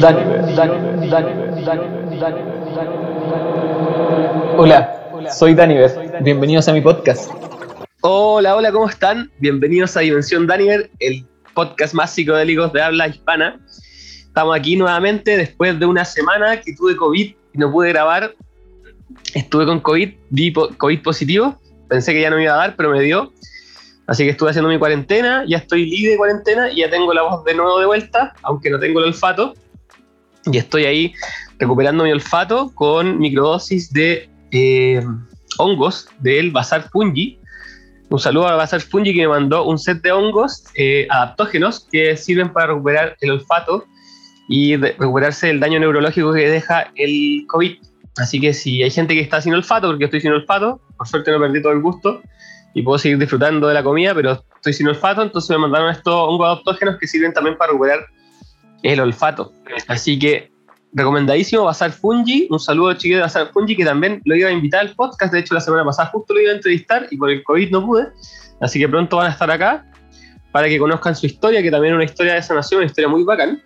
Daniver. Hola, soy Daniver. Bienvenidos a mi podcast. Hola, hola, ¿cómo están? Bienvenidos a Dimensión Daniver, el podcast más psicodélico de habla hispana. Estamos aquí nuevamente después de una semana que tuve COVID y no pude grabar. Estuve con COVID, di COVID positivo. Pensé que ya no me iba a dar, pero me dio. Así que estuve haciendo mi cuarentena, ya estoy libre de cuarentena y ya tengo la voz de nuevo de vuelta, aunque no tengo el olfato. Y estoy ahí recuperando mi olfato con microdosis de eh, hongos del Bazar Fungi. Un saludo al Bazar Fungi que me mandó un set de hongos eh, adaptógenos que sirven para recuperar el olfato y recuperarse del daño neurológico que deja el COVID. Así que si hay gente que está sin olfato, porque estoy sin olfato, por suerte no perdí todo el gusto, y puedo seguir disfrutando de la comida, pero estoy sin olfato, entonces me mandaron estos hongos adaptógenos que sirven también para recuperar el olfato. Así que recomendadísimo Bazar Fungi, un saludo chiquito de Bazar Fungi que también lo iba a invitar al podcast, de hecho la semana pasada justo lo iba a entrevistar y por el COVID no pude, así que pronto van a estar acá para que conozcan su historia, que también es una historia de sanación, una historia muy bacán.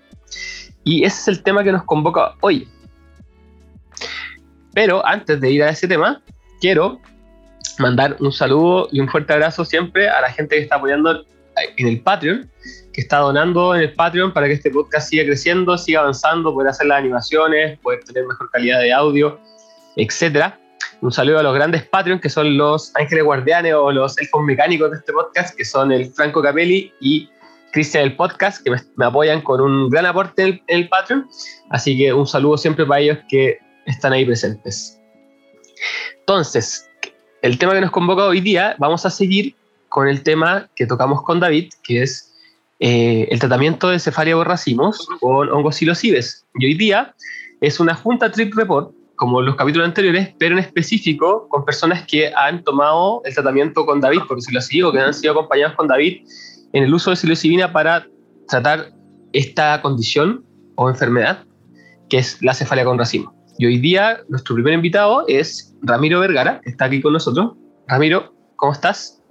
Y ese es el tema que nos convoca hoy. Pero antes de ir a ese tema, quiero mandar un saludo y un fuerte abrazo siempre a la gente que está apoyando en el Patreon, que está donando en el Patreon para que este podcast siga creciendo, siga avanzando, poder hacer las animaciones, poder tener mejor calidad de audio, etc. Un saludo a los grandes Patreon, que son los ángeles guardianes o los elfos mecánicos de este podcast, que son el Franco Capelli y Cristian del podcast, que me, apoyan con un gran aporte en el Patreon. Así que un saludo siempre para ellos que están ahí presentes. Entonces, el tema que nos convoca hoy día, vamos a seguir con el tema que tocamos con David, que es eh, el tratamiento de cefalia borracimos con hongos psilocibes. Y hoy día es una junta trip report, como los capítulos anteriores, pero en específico con personas que han tomado el tratamiento con David por psilocibe o que han sido acompañados con David en el uso de psilocibina para tratar esta condición o enfermedad que es la cefalia con racimo. Y hoy día nuestro primer invitado es Ramiro Vergara, que está aquí con nosotros. Ramiro, ¿cómo estás?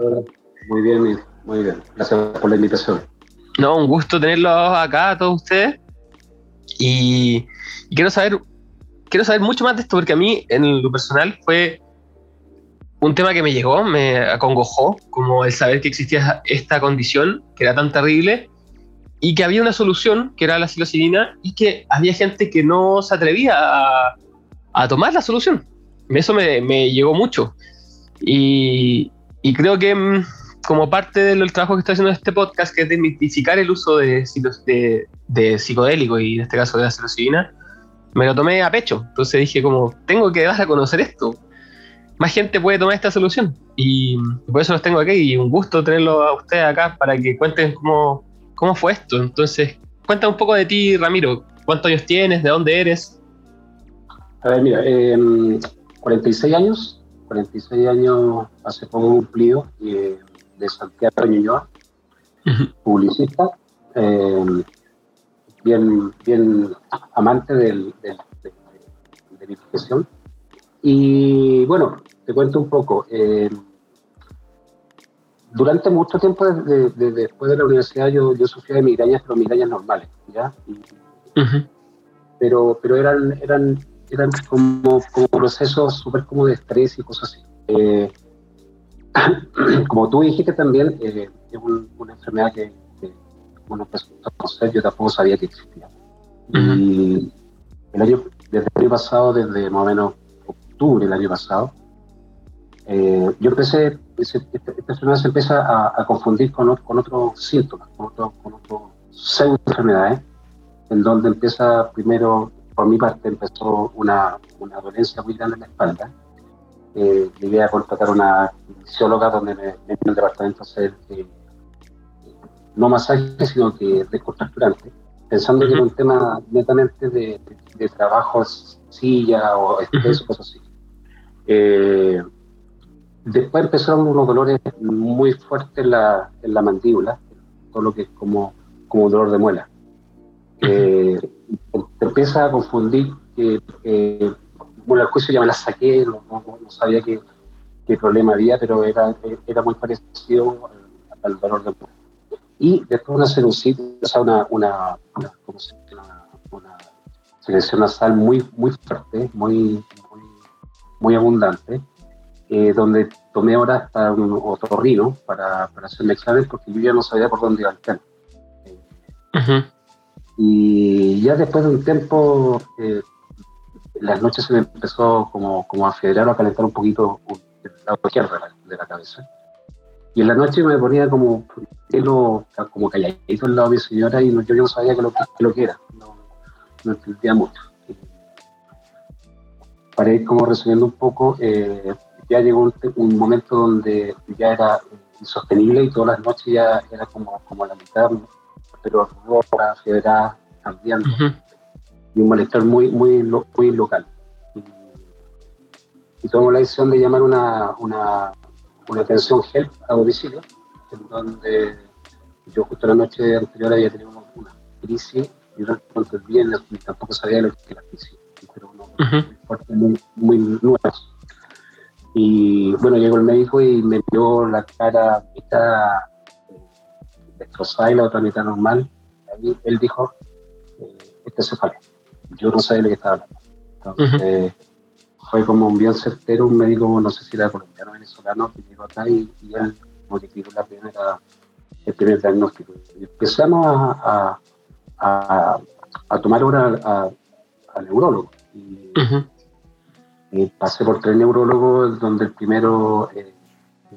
Muy bien, muy bien. Gracias por la invitación. No, un gusto tenerlos acá a todos ustedes. Y, quiero saber quiero saber mucho más de esto porque a mí en lo personal fue un tema que me llegó, me acongojó, como el saber que existía esta condición que era tan terrible y que había una solución, que era la psilocibina, y que había gente que no se atrevía a, tomar la solución. Eso me, llegó mucho. Y, creo que mm, como parte del trabajo que estoy haciendo en este podcast, que es desmitificar el uso de, de, de psicodélico y en este caso de la psilocibina, me lo tomé a pecho. Entonces dije como, tengo que dar a conocer esto. Más gente puede tomar esta solución. Y por eso los tengo aquí y un gusto tenerlo a ustedes acá para que cuenten cómo, ¿Cómo fue esto? Entonces, cuéntame un poco de ti, Ramiro. ¿Cuántos años tienes? ¿De dónde eres? A ver, mira, 46 em, años, 46 años hace poco cumplido, eh, de Santiago de Ñuñoa, publicista, em, bien, bien amante del, de la educación. Y bueno, te cuento un poco. Eh, durante mucho tiempo después de la universidad yo, yo sufría de migrañas, pero migrañas normales, ¿ya? pero, pero eran, eran, eran como, como procesos súper como de estrés y cosas así. Eh, como tú dijiste también, eh, es una enfermedad que, que a conocer, yo tampoco sabía que existía. Y el año, desde el año pasado, desde más o menos octubre del año pasado, eh, yo empecé, esta, enfermedad se empieza a, confundir con, con otros síntomas, con otros con otro pseudo enfermedades, en donde empieza primero, por mi parte, empezó una, una dolencia muy grande en la espalda. Eh, llegué a contratar una fisióloga donde me, en el departamento hacer eh, no masaje, sino que descontracturante, pensando que era un tema netamente de, de, trabajo, silla o estrés, cosas así. Eh, Después empezaron unos dolores muy fuertes en la, en la mandíbula, todo lo que es como, como dolor de muela. Eh, te empieza a confundir que, bueno, el juicio ya me la saqué, no, sabía qué, qué, problema había, pero era, era muy parecido al, dolor de muela. Y después una sinusitis, o sea, una, una, una, secreción nasal muy, muy fuerte, muy, muy, muy abundante, eh, donde tomé ahora hasta un otorrino para, para hacerme examen porque yo ya no sabía por dónde iba el tema. Y ya después de un tiempo, eh, las noches se me empezó como, como a federar o a calentar un poquito el lado izquierdo de la, cabeza. Y en la noche me ponía como pelo, como calladito al lado de mi señora y yo no sabía qué lo, lo que era. No, entendía mucho. Para ir como resumiendo un poco, eh, ya llegó un, un, momento donde ya era insostenible y todas las noches ya era como, como la mitad, pero roja, federada, cambiando. Y un malestar muy, muy, muy local. Y, tomamos la decisión de llamar una, una, una atención help a domicilio, en donde yo justo la noche anterior había tenido una crisis y no encontré el viernes tampoco sabía lo que era la crisis, pero uno uh -huh. muy fuerte, muy, muy nuevo. Y bueno, llegó el médico y me vio la cara mitad destrozada y la otra mitad normal. Ahí él dijo, eh, este se fue. Yo no sabía de lo que estaba hablando. Entonces, uh -huh. fue como un bien certero, un médico, no sé si era colombiano o venezolano, que llegó acá y, y él modificó la primera, el primer diagnóstico. Y empezamos a, a, a, a tomar hora al neurólogo. Y, uh -huh. y, pasé por tres neurólogos, donde el primero eh,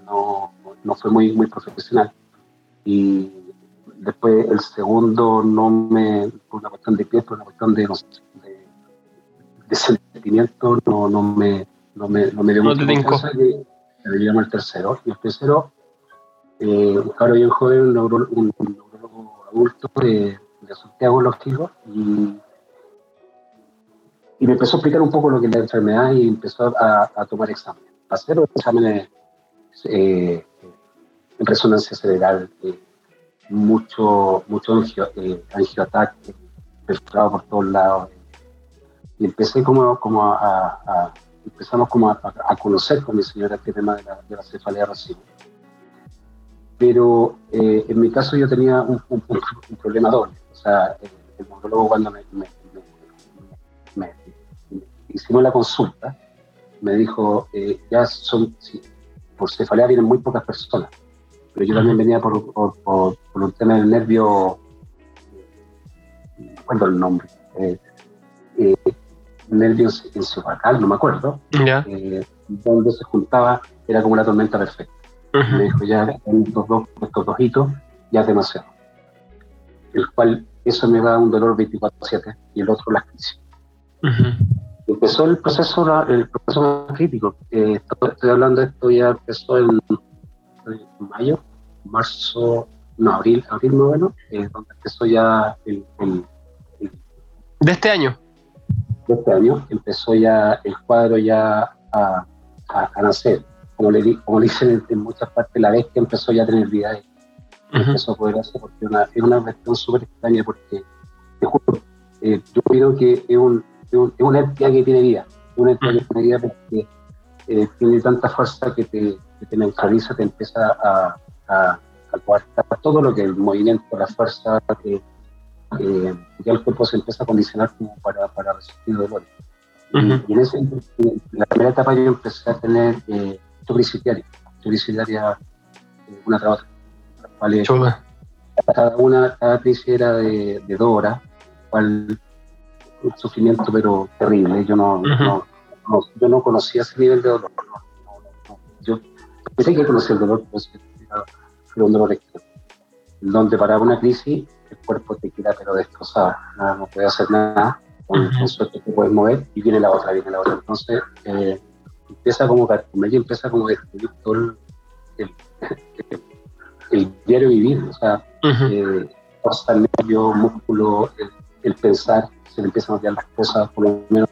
no, no fue muy, muy profesional. Y después el segundo no me, por una cuestión de pie, por una cuestión de, de, de, sentimiento, no, no, me, no, me, no me dio no mucha confianza llamo el tercero. Y el tercero, eh, un cabro bien joven, un, neuro, un, un neurólogo adulto de, de Santiago Los Tigos, y, y me empezó a explicar un poco lo que es la enfermedad y empezó a, a tomar exámenes. Hacer exámenes eh, en resonancia cerebral, eh, mucho, mucho angio, eh, angioataque, por todos lados. Y empecé como, como a, a empezamos como a, a, conocer con mi señora este tema de la, de la cefalea racimo. Pero eh, en mi caso yo tenía un, un, un problema doble. O sea, el, el monólogo cuando me, me, me, me, hicimos la consulta, me dijo, eh, ya son, sí, por cefalea vienen muy pocas personas pero yo también venía por, por, por, por un tema del nervio, no recuerdo el nombre, eh, eh, nervio encefalical, no me acuerdo, yeah. eh, donde se juntaba, era como una tormenta perfecta. Uh -huh. Me dijo, ya estos dos, estos dos hitos, ya es demasiado. El cual, eso me da un dolor 24-7 y el otro las crisis. Uh -huh. Empezó el proceso, el proceso más crítico. Eh, estoy, estoy hablando de esto, ya empezó en mayo, marzo, no, abril, abril noveno, eh, donde empezó ya el, el, el, ¿De este año? De este año, empezó ya el cuadro ya a, a, a nacer. Como le, como le dicen en, muchas partes, la vez que empezó ya a tener vida, uh -huh. empezó a poder hacer, porque una, es una cuestión súper extraña, porque te juro, eh, yo creo que es, un, es, un, es una entidad que tiene vida, es una entidad uh -huh. que tiene vida porque eh, tiene tanta fuerza que te, que te neutraliza, te empieza a, a, a coartar todo lo que el movimiento, la fuerza, que, que ya el cuerpo se empieza a condicionar como para, para resistir dolores. Uh -huh. y, en, ese, en, la primera etapa yo empecé a tener eh, crisis diaria eh, una tras otra. ¿vale? Cada una, cada crisis era de, de dos horas, cual un sufrimiento pero terrible. Yo no, uh -huh. no no, yo no conocía ese nivel de dolor. No, pensé que el dolor, pero un dolor extremo. Donde para una crisis el cuerpo te queda pero destrozado, nada, no puede hacer nada, con, con suerte te puedes mover y viene la otra, viene la otra. Entonces eh, empieza como y empieza como a destruir todo el, el, el, diario vivir, o sea, uh -huh. eh, hasta el nervio, músculo, el, el pensar, se le empiezan a olvidar las cosas, por lo menos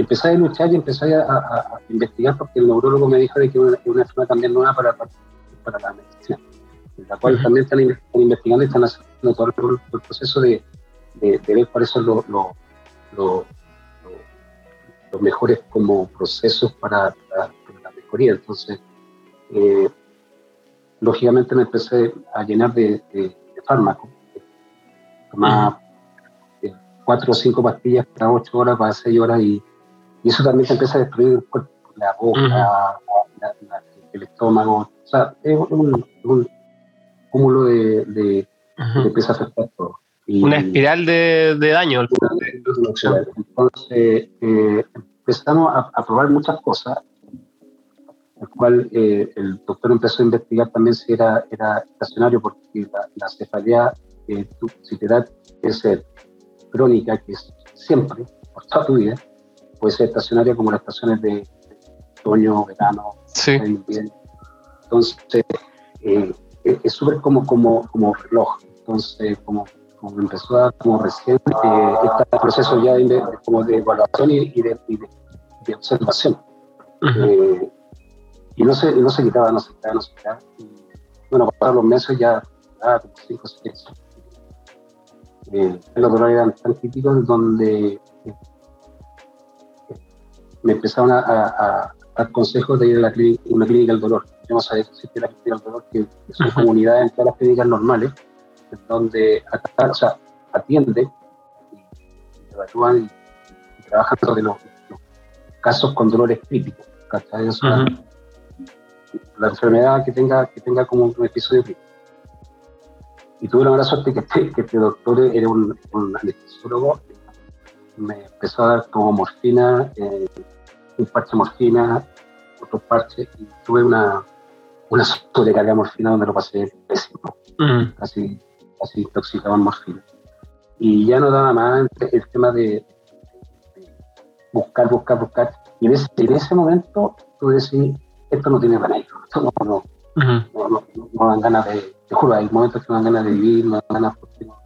y empecé a luchar y empecé a, a, a, investigar porque el neurólogo me dijo de que una, una enfermedad también nueva para, para, para, la medicina, en la cual uh -huh. también están, están, investigando y están haciendo todo el, el proceso de, de, de, ver cuáles son los lo, lo, lo, mejores como procesos para, para, la mejoría. Entonces, eh, lógicamente me empecé a llenar de, de, de fármacos, tomaba uh -huh. cuatro o cinco pastillas cada ocho horas, para seis horas, y, y eso también te empieza a destruir el cuerpo, la boca, la- la- el estómago. O sea, es un, un cúmulo de, de, que empieza a afectar todo. Y- Una espiral de, de daño. entonces, eh, empezamos a, a probar muchas cosas, el cual eh, el doctor empezó a investigar también si era, era estacionario, porque la, la cefalea, eh, tú- si te da es crónica, que es siempre, por toda tu vida, puede ser estacionaria como las estaciones de, otoño, verano, Sí. invierno. Entonces, eh, es es súper como, como, como reloj. Entonces, como, como empezó a, como recién, eh, está el proceso ya de, de- como de evaluación y, y de, y de- observación. Ujú. Eh, y no se, no se quitaba, no se quitaba, no se quitaba. Y, bueno, pasaron los meses ya, como cinco seis. Eh, los dolores eran tan críticos donde eh, me empezaron a, a, a dar consejos de ir a la clínica, una clínica del dolor. Yo no sabía que existía la clínica del dolor, que, son Ujú. comunidades en todas las clínicas normales, en donde o sea, atienden y, evalúan y, y trabajan sobre los, los casos con dolores críticos. O sea, Ujú. la enfermedad que tenga, que tenga como un episodio crítico. Y tuve la mala suerte que este, que este doctor era un, un anestesiólogo, me empezó a dar como morfina, eh, un parche de morfina, otro parche, y tuve una, una sobrecarga de morfina donde lo pasé pésimo, Ujú. casi, casi intoxicado en morfina. Y ya no daba más el, tema de, de buscar, buscar, buscar. Y en ese, en ese momento tú decís, esto no tiene remedio, esto no, no, no, no, no dan ganas de, te juro, hay momentos que no dan ganas de vivir, no dan ganas porque, no-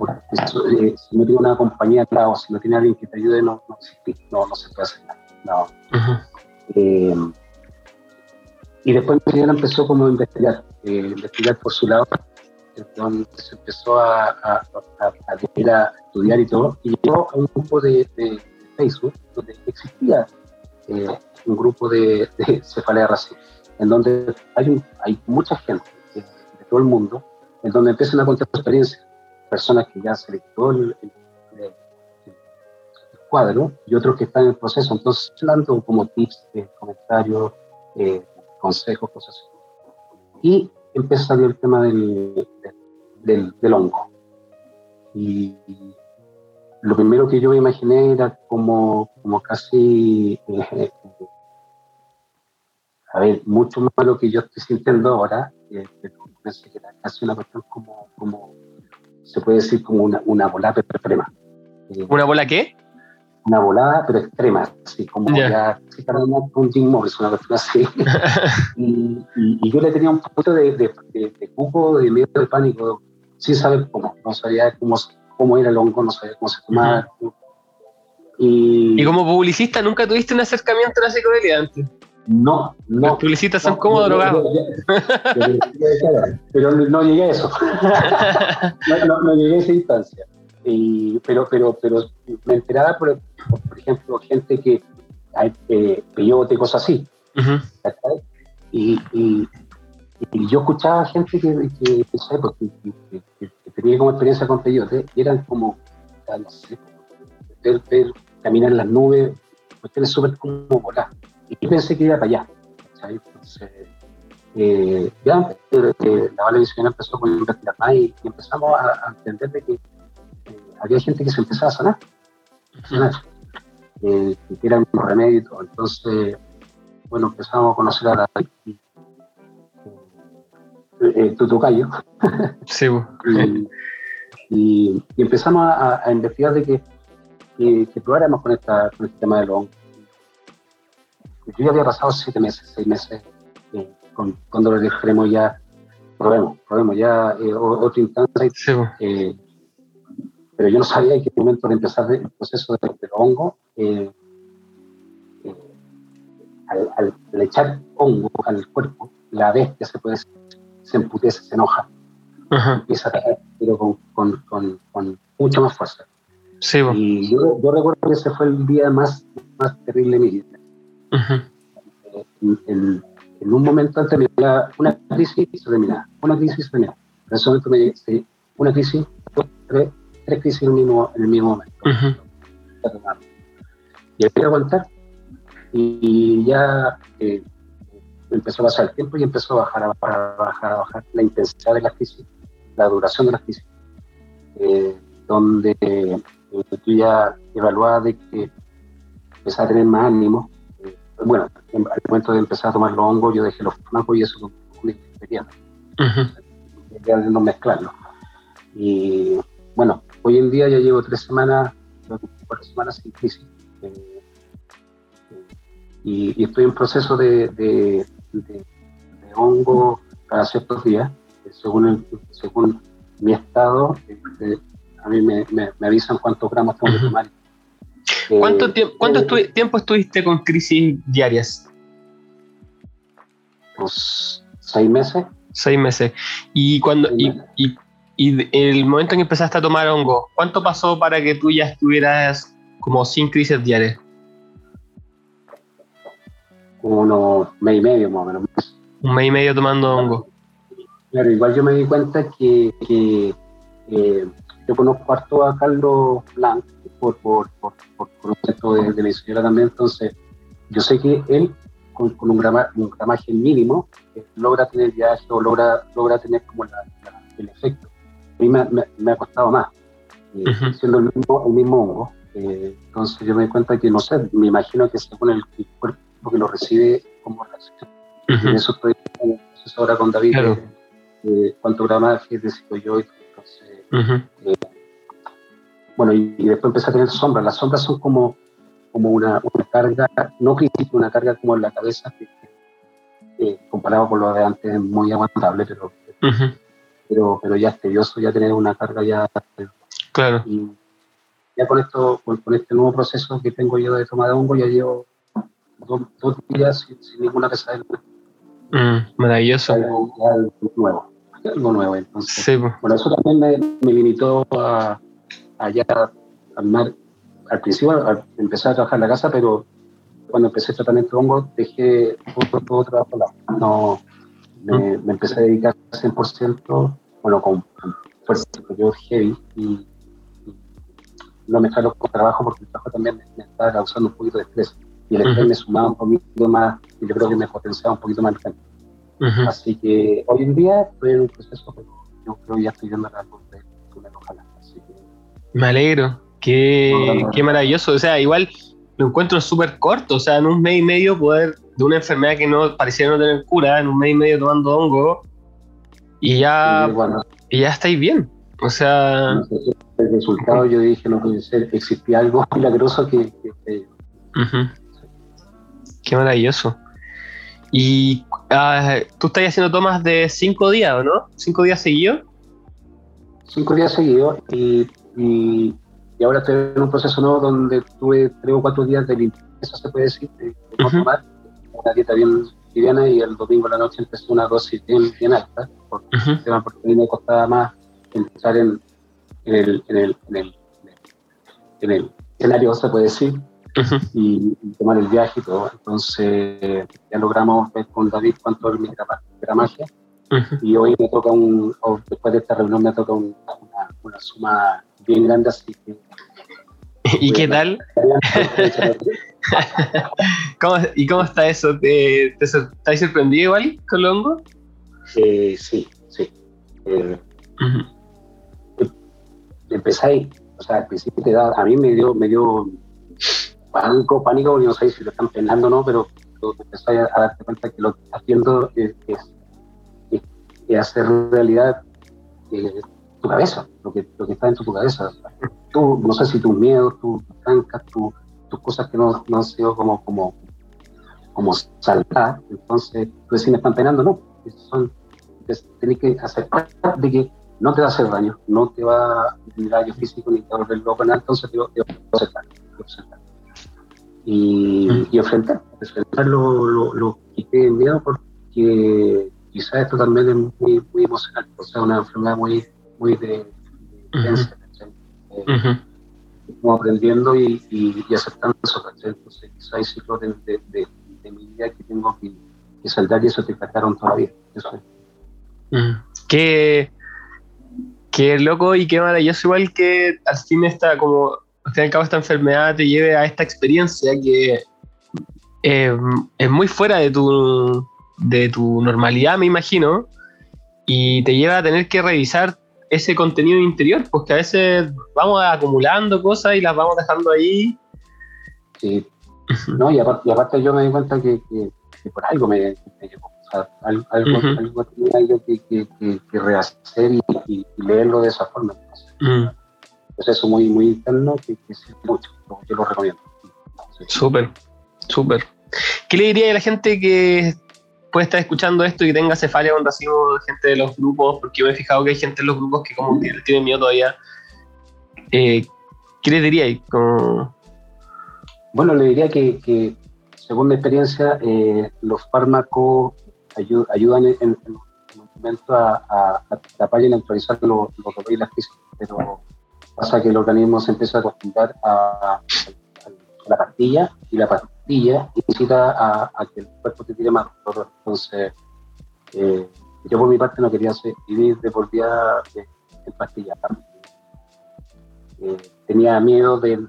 porque eso, eh, si no tiene una compañía al lado, si no tiene alguien que te ayude, no, no, no, no se puede hacer nada. no. Eh, y después mi señora empezó como a investigar, eh, investigar por su lado, entonces se empezó a, a, a, estudiar y todo, y llegó a un grupo de, de Facebook donde existía eh, un grupo de, de cefalea racial, en donde hay, un- hay mucha gente de, de todo el mundo, en donde empiezan a contar su experiencia, personas que ya se quitó el, cuadro y otros que están en el proceso, entonces dando como tips, eh, comentarios, eh, consejos, cosas así. Y salir el tema del, del, del hongo. Y lo primero que yo me imaginé era como, como casi, eh, a ver, mucho más lo que yo estoy sintiendo ahora, eh, pero pensé que era casi una cuestión como, como se puede decir como una, una volada extrema. Eh, ¿Una bola qué? una volada, pero extrema, así como Ya. ya, para un Jim Morrison, una cuestión así. y, y- y yo le tenía un poquito de, de, de, de cuco, de miedo, de pánico, sin saber cómo, no sabía cómo, cómo era el hongo, no sabía cómo se tomaba. Y, Y como publicista, ¿nunca tuviste un acercamiento a la psicodelia antes? No, Los no. publicistas son no, como no, drogados. Pero no, llegué a eso. no, llegué a esa instancia. Y, pero, pero, pero me enteraba, por, por, ejemplo, gente que eh, peyote, cosas así. Y, y, y yo escuchaba gente que, que, pues, que, tenía como experiencia con peyote y eran como, no sé, ver, ver caminar en las nubes, cuestiones súper como volar. Y pensé que iba para allá. Entonces, eh, ya eh, la Valenciana empezó con investigar más y, y empezamos a, a entender de que eh, había gente que se empezaba a sanar, sanar eh, que eran un remedio y todo. Entonces, bueno, empezamos a conocer a la eh, tu tocayo, Sí, po. y, y- y empezamos a, a investigar de que, que, que probáramos con, esta, con este tema del hongo. Yo ya había pasado siete meses, seis meses eh, con, con dolor extremo ya, probemos, probemos ya eh, otra instancia, Sí, eh, pero yo no sabía en qué momento de empezar el proceso de, del hongo. eh, eh, al, al- al echar hongo al cuerpo, la bestia se puede se emputece, se enoja, Ajá. empieza a atacar, pero con, con, con, con mucha más fuerza. Sí. Y yo, yo recuerdo que ese fue el día más, más terrible de mi vida. En, en- en un momento antes me llegaba una crisis y se terminaba, una crisis se terminaba. En ese momento me llegó sí, una crisis, dos, tres, tres crisis en el mismo, en el mismo momento. Y hay que aguantar. Y, ya eh, empezó a pasar el tiempo y empezó a bajar, a bajar, a bajar, la intensidad de la crisis, la duración de la crisis. Eh, donde eh, tú ya evaluabas de que empezaba a tener más ánimo. Bueno, al momento de empezar a tomar los hongos, yo dejé los fármacos y eso fue una experiencia. Ya no mezclarlo. Y bueno, hoy en día ya llevo tres semanas, cuatro semanas sin crisis. Eh, y, estoy en proceso de, de, hongo cada ciertos días, eh, según, según mi estado, este, a mí me, me, avisan cuántos gramos tengo que tomar. ¿Cuánto, eh, tiempo, cuánto tiempo estuviste con crisis diarias? Pues seis meses. Seis meses. ¿Y, cuando, y, y, y, el momento en que empezaste a tomar hongo, cuánto pasó para que tú ya estuvieras como sin crisis diarias? Unos mes y medio más o menos. Un mes y medio tomando hongo. Claro, igual yo me di cuenta que, que eh, yo conozco harto a Carlos Blanc por, por, por, por, de, de mi señora también, entonces yo sé que él con, un, gramaje mínimo eh, logra tener viaje o logra, logra tener como el efecto. A mí me, me, ha costado más, eh, siendo el mismo, el mismo hongo. Eh, entonces yo me doy cuenta que, no sé, me imagino que según el, el cuerpo que lo recibe como reacción. En eso estoy ahora con David, cuánto gramaje decido yo. Entonces, bueno, y, y, después empecé a tener sombras. Las sombras son como como una, una carga, no crítica, una carga como en la cabeza, que, comparado con lo de antes es muy aguantable, pero, pero, pero ya es tedioso ya tener una carga ya. Claro. Y ya con esto, con, este nuevo proceso que tengo yo de toma de hongo, ya llevo dos, dos días sin, ninguna pesadilla. Mm, maravilloso. Algo, algo, nuevo, algo nuevo. Entonces, sí. Bueno, eso también me, me limitó a, a ya armar al principio al empezar a trabajar en la casa, pero cuando empecé el tratamiento de hongo dejé todo, todo trabajo No, me, me, empecé a dedicar 100%, bueno, con, fuerza superior heavy y, no me mezclarlo con trabajo porque el trabajo también me, estaba causando un poquito de estrés y el estrés me sumaba un poquito más y yo creo que me potenciaba un poquito más el tiempo. Así que hoy en día estoy en un proceso, pero yo creo que ya estoy viendo la de, de ojalá. Me alegro. Qué, qué maravilloso. O sea, igual lo encuentro súper corto. O sea, en un mes y medio poder de una enfermedad que no parecía no tener cura, en un mes y medio tomando hongo, y ya, y ya estáis bien. O sea. El resultado, yo dije, no puede ser, existía algo milagroso que. que, Qué maravilloso. Y ah, tú estás haciendo tomas de cinco días, ¿o no? ¿Cinco días seguidos? Cinco días seguidos y, y y ahora estoy en un proceso nuevo donde tuve tres o cuatro días de limpieza, se puede decir, de, no tomar, una dieta bien liviana y el domingo a la noche empecé una dosis bien, bien alta, porque, porque a mí me costaba más entrar en, en, el, en, el, en, el, en el escenario, se puede decir, y, tomar el viaje y todo. Entonces ya logramos ver con David cuánto es mi gramaje. Y hoy me toca un, después de esta reunión me toca una, una suma bien grande, así que ¿Y qué tal? ¿Y cómo está eso? ¿Te, te, ¿Estás sorprendido igual con Longo? Eh, sí, sí. Eh, Empecé ahí, o sea, al principio te da, a mí me dio, me dio pánico, pánico, no sé si lo están penando o no, pero empecé a, darte cuenta que lo que estás haciendo es, es, hacer realidad eh, tu cabeza, lo que, lo que está dentro de tu cabeza. Tú, no sé si tus miedos, tus trancas, tus cosas que no, no, han sido como, como, como saltar, entonces tú decís, me están penando, no, son, tienes que aceptar de que no te va a hacer daño, no te va a daño físico ni te va a volver loco, nada, entonces te, va a aceptar, Y, mm. y enfrentar, enfrentar lo, lo, lo que miedo porque quizás esto también es muy, muy emocional, o sea, una enfermedad muy, muy de, uh aprendiendo y, y, aceptando eso, Entonces, quizá hay ciclos de, de, de, mi vida que tengo que, que, saldar y eso te trataron todavía. Eso Qué, Qué loco y qué maravilloso, igual que al fin está como, al fin y al cabo esta enfermedad te lleve a esta experiencia que eh, es muy fuera de tu, de tu normalidad, me imagino, y te lleva a tener que revisar ese contenido interior, porque a veces vamos acumulando cosas y las vamos dejando ahí. Sí. No, y aparte, yo me di cuenta que, por algo me, llevó. O sea, algo, algo, tenía yo que, que, rehacer y, leerlo de esa forma. Es eso muy, muy interno que, mucho. Yo lo recomiendo. Súper, súper. ¿Qué le diría a la gente que puede estar escuchando esto y tenga cefalia con racimo de gente de los grupos, porque yo me he fijado que hay gente en los grupos que como que tienen miedo todavía. Eh, ¿Qué les diría? Bueno, le diría que, según mi experiencia, eh, los fármacos ayudan en, en, un momento a, a, a, y neutralizar los, las crisis, pero pasa que el organismo se empieza a acostumbrar a, la pastilla y la pastilla incita a, que el cuerpo te tire más dolor. Entonces, eh, yo por mi parte no quería vivir de por vida en pastillas. Eh, tenía miedo de,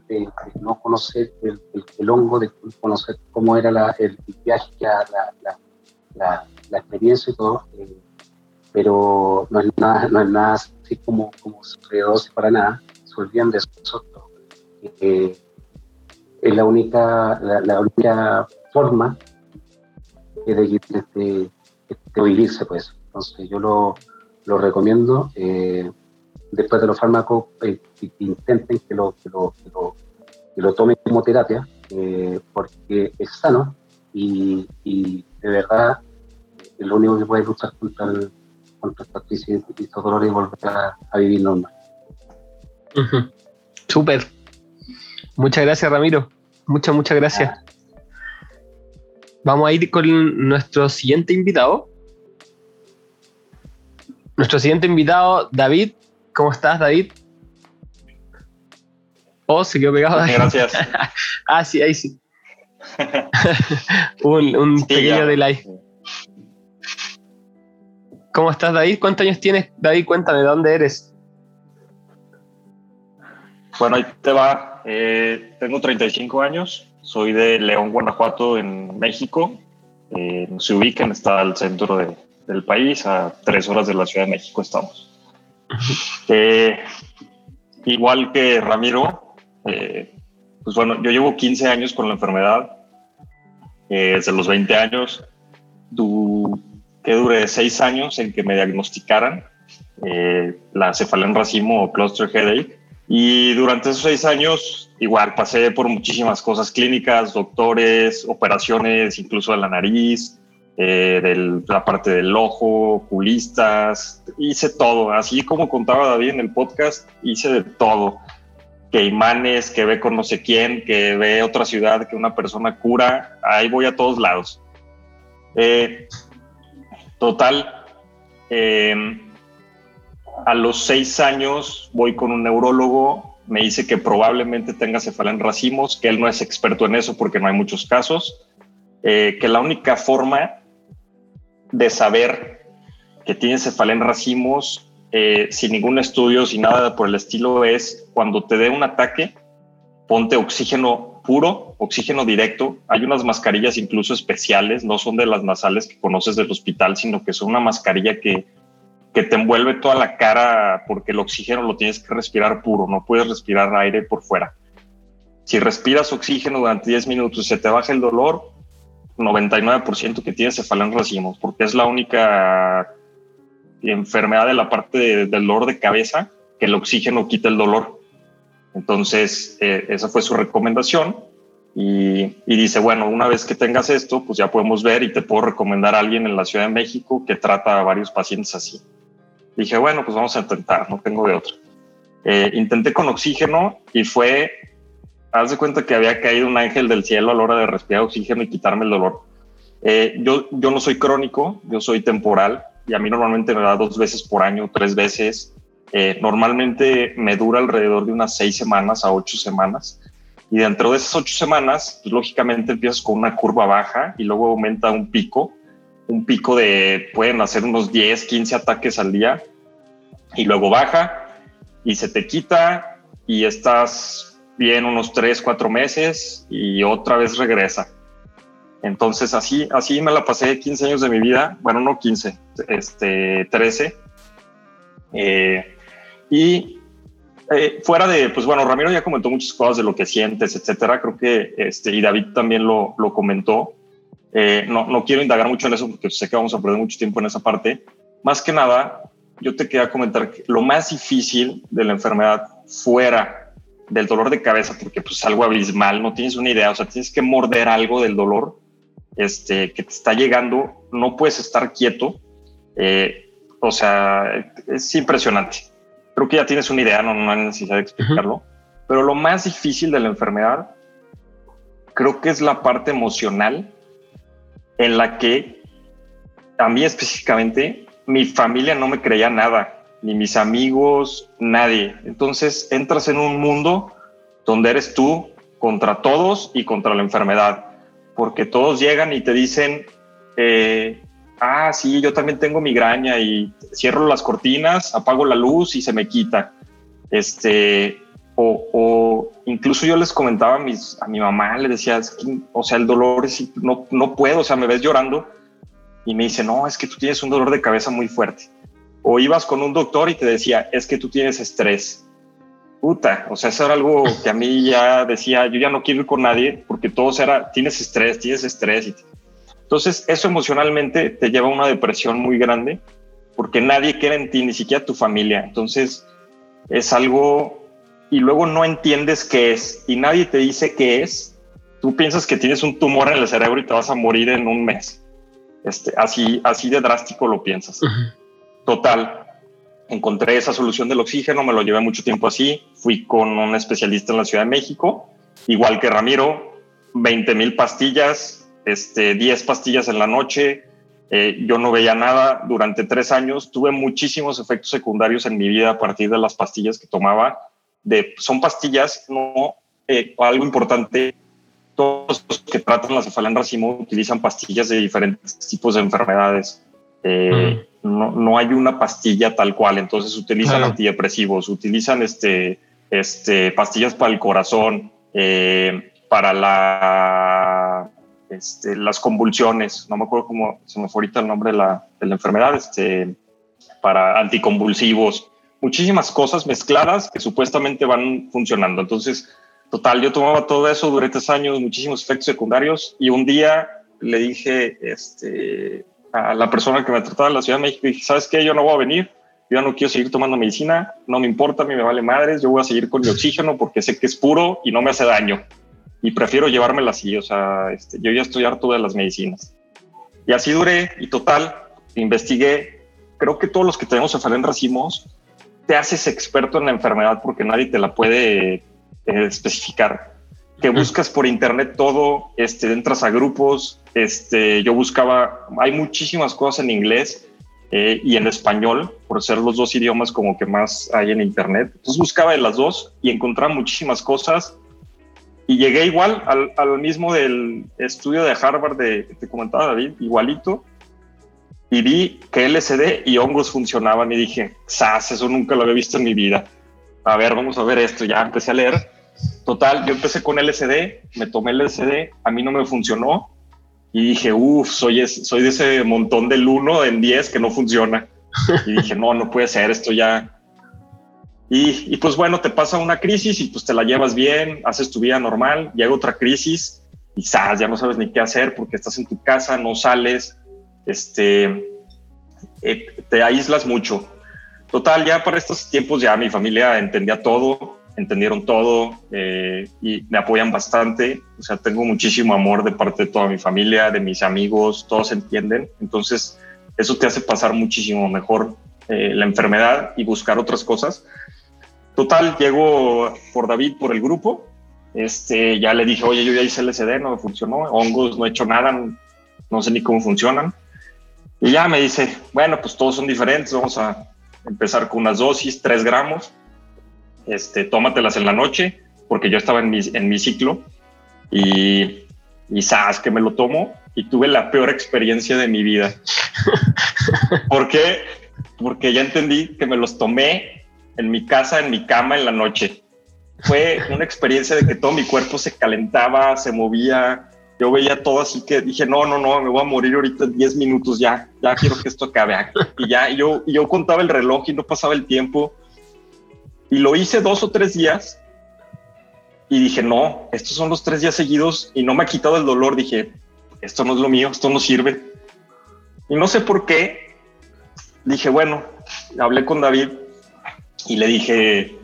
no conocer el, hongo, de conocer cómo era el, viaje, la, la, experiencia y todo, eh, pero no es nada, no es nada así como, como para nada, se olvidan de eso. Es la única, la, única forma de, de, de, vivirse, pues. Entonces yo lo, lo recomiendo. Eh, después de los fármacos, eh, intenten que lo, que lo, que lo, tomen como terapia, eh, porque es sano y, y, de verdad es lo único que puede luchar contra, el, contra esta crisis y estos dolores y volver a, vivir normal. Súper. Muchas gracias, Ramiro. Muchas, muchas gracias. Vamos a ir con nuestro siguiente invitado. Nuestro siguiente invitado, David. ¿Cómo estás, David? Oh, se quedó pegado. Gracias. ah, sí, ahí sí. un, pequeño delay. ¿Cómo estás, David? ¿Cuántos años tienes, David? Cuéntame, ¿de dónde eres? Bueno, ahí te va. Eh, tengo 35 años, soy de León, Guanajuato, en México. Eh, se ubican, está al centro del país, a tres horas de la Ciudad de México estamos. Eh, igual que Ramiro, eh, pues bueno, yo llevo 15 años con la enfermedad, desde los 20 años, du que duré 6 años en que me diagnosticaran la cefalea en racimo o cluster headache y durante esos seis años, igual pasé por muchísimas cosas clínicas, doctores, operaciones, incluso de la nariz, eh, de la parte del ojo, oculistas, hice todo. Así como contaba David en el podcast, hice de todo. Que imanes, que ve con no sé quién, que ve otra ciudad, que una persona cura, ahí voy a todos lados. Eh, total, eh, a los seis años voy con un neurólogo, me dice que probablemente tenga cefalea racimos, que él no es experto en eso porque no hay muchos casos, eh, que la única forma de saber que tiene cefalea racimos eh, sin ningún estudio, sin nada por el estilo, es cuando te dé un ataque, ponte oxígeno puro, oxígeno directo. Hay unas mascarillas incluso especiales, no son de las nasales que conoces del hospital, sino que son una mascarilla que que te envuelve toda la cara porque el oxígeno lo tienes que respirar puro, no puedes respirar aire por fuera. Si respiras oxígeno durante 10 minutos y se te baja el dolor, 99% que tienes cefalea en racimos, porque es la única enfermedad de la parte del dolor de cabeza que el oxígeno quita el dolor. Entonces, eh, esa fue su recomendación. Y, y, dice, bueno, una vez que tengas esto, pues ya podemos ver y te puedo recomendar a alguien en la Ciudad de México que trata a varios pacientes así. Dije, bueno, pues vamos a intentar, no tengo de otra. Eh, intenté con oxígeno y fue, haz de cuenta que había caído un ángel del cielo a la hora de respirar oxígeno y quitarme el dolor. Eh, yo, yo no soy crónico, yo soy temporal y a mí normalmente me da dos veces por año, tres veces. Eh, normalmente me dura alrededor de unas seis semanas a ocho semanas. Y dentro de esas ocho semanas, pues lógicamente empiezas con una curva baja y luego aumenta un pico un pico de, pueden hacer unos 10, 15 ataques al día y luego baja y se te quita y estás bien unos tres, cuatro meses y otra vez regresa. Entonces así, así me la pasé 15 años de mi vida, bueno, no 15, este, 13. Eh, y eh, fuera de, pues bueno, Ramiro ya comentó muchas cosas de lo que sientes, etcétera. Creo que este, y David también lo, lo comentó. Eh, no, no quiero indagar mucho en eso porque sé que vamos a perder mucho tiempo en esa parte. Más que nada, yo te quería comentar que lo más difícil de la enfermedad fuera del dolor de cabeza, porque pues es algo abismal, no tienes una idea, o sea, tienes que morder algo del dolor este, que te está llegando, no puedes estar quieto. Eh, o sea, es impresionante creo que ya tienes una idea, no, no hay necesidad de explicarlo. Pero lo más difícil de la enfermedad creo que es la parte emocional en la que a mí específicamente mi familia no me creía nada, ni mis amigos, nadie. Entonces entras en un mundo donde eres tú contra todos y contra la enfermedad, porque todos llegan y te dicen, eh, ah, sí, yo también tengo migraña y cierro las cortinas, apago la luz y se me quita. Este, o, incluso yo les comentaba a, mis, a mi mamá, le decía, o sea, el dolor es, no, no puedo, o sea, me ves llorando y me dice, no, es que tú tienes un dolor de cabeza muy fuerte. O ibas con un doctor y te decía, es que tú tienes estrés. Puta, o sea, eso era algo que a mí ya decía, yo ya no quiero ir con nadie porque todos era, tienes estrés, tienes estrés. Entonces, eso emocionalmente te lleva a una depresión muy grande porque nadie quiere en ti, ni siquiera tu familia. Entonces, es algo y luego no entiendes qué es y nadie te dice qué es. Tú piensas que tienes un tumor en el cerebro y te vas a morir en un mes. Este, así, así de drástico lo piensas. Total, encontré esa solución del oxígeno, me lo llevé mucho tiempo así. Fui con un especialista en la Ciudad de México, igual que Ramiro, 20 mil pastillas, este, 10 pastillas en la noche, eh, yo no veía nada durante tres años, tuve muchísimos efectos secundarios en mi vida a partir de las pastillas que tomaba. De, son pastillas, no, eh, algo importante, todos los que tratan la cefalea en racimo utilizan pastillas de diferentes tipos de enfermedades. Eh, no, no, hay una pastilla tal cual, entonces utilizan antidepresivos, utilizan este, este, pastillas para el corazón, para la este, las convulsiones, no me acuerdo cómo se me fue ahorita el nombre de la, de la enfermedad, este, para anticonvulsivos, muchísimas cosas mezcladas que supuestamente van funcionando. Entonces, total, yo tomaba todo eso durante tres años, muchísimos efectos secundarios y un día le dije este, a la persona que me trataba en la Ciudad de México, dije, ¿sabes qué? Yo no voy a venir, yo no quiero seguir tomando medicina, no me importa, a mí me vale madres, yo voy a seguir con mi oxígeno porque sé que es puro y no me hace daño y prefiero llevármela así, o sea, este, yo ya estoy harto de las medicinas. Y así duré y total, investigué, creo que todos los que tenemos cefalea en racimos, te haces experto en la enfermedad porque nadie te la puede eh, especificar. Que buscas por internet todo, este, entras a grupos, este, yo buscaba, hay muchísimas cosas en inglés eh, y en español, por ser los dos idiomas como que más hay en internet. Entonces buscaba de las dos y encontraba muchísimas cosas y llegué igual al, mismo del estudio de Harvard de, que te comentaba David, igualito. Y vi que LSD y hongos funcionaban y dije, ¡zas! Eso nunca lo había visto en mi vida. A ver, vamos a ver esto. Ya empecé a leer. Total, yo empecé con LSD, me tomé LSD, a mí no me funcionó. Y dije, uff, soy, de ese montón del 1 en 10 que no funciona. Y dije, no, no puede ser, esto ya, y, pues bueno, te pasa una crisis y pues te la llevas bien, haces tu vida normal, llega otra crisis y ya no sabes ni qué hacer porque estás en tu casa, no sales, este, eh, te aíslas mucho. Total, ya para estos tiempos ya mi familia entendía todo, entendieron todo eh, y me apoyan bastante. O sea, tengo muchísimo amor de parte de toda mi familia, de mis amigos, todos entienden. Entonces, eso te hace pasar muchísimo mejor eh, la enfermedad y buscar otras cosas. Total, llego por David, por el grupo. Este, ya le dije, oye, yo ya hice LSD, no me funcionó. Hongos, no he hecho nada, no sé ni cómo funcionan. Y ya me dice, bueno, pues todos son diferentes, vamos a empezar con unas dosis, tres gramos. Este, tómatelas en la noche, porque yo estaba en mi, en mi ciclo. Y, y sabes que me lo tomo y tuve la peor experiencia de mi vida. ¿Por qué? Porque ya entendí que me los tomé en mi casa, en mi cama, en la noche. Fue una experiencia de que todo mi cuerpo se calentaba, se movía. Yo veía todo así que dije, no, no, no, me voy a morir ahorita en 10 minutos, ya, ya quiero que esto acabe. Y ya, yo, yo contaba el reloj y no pasaba el tiempo. Y lo hice dos o tres días y dije, no, estos son los tres días seguidos y no me ha quitado el dolor. Dije, esto no es lo mío, esto no sirve. Y no sé por qué. Dije, bueno, hablé con David y le dije,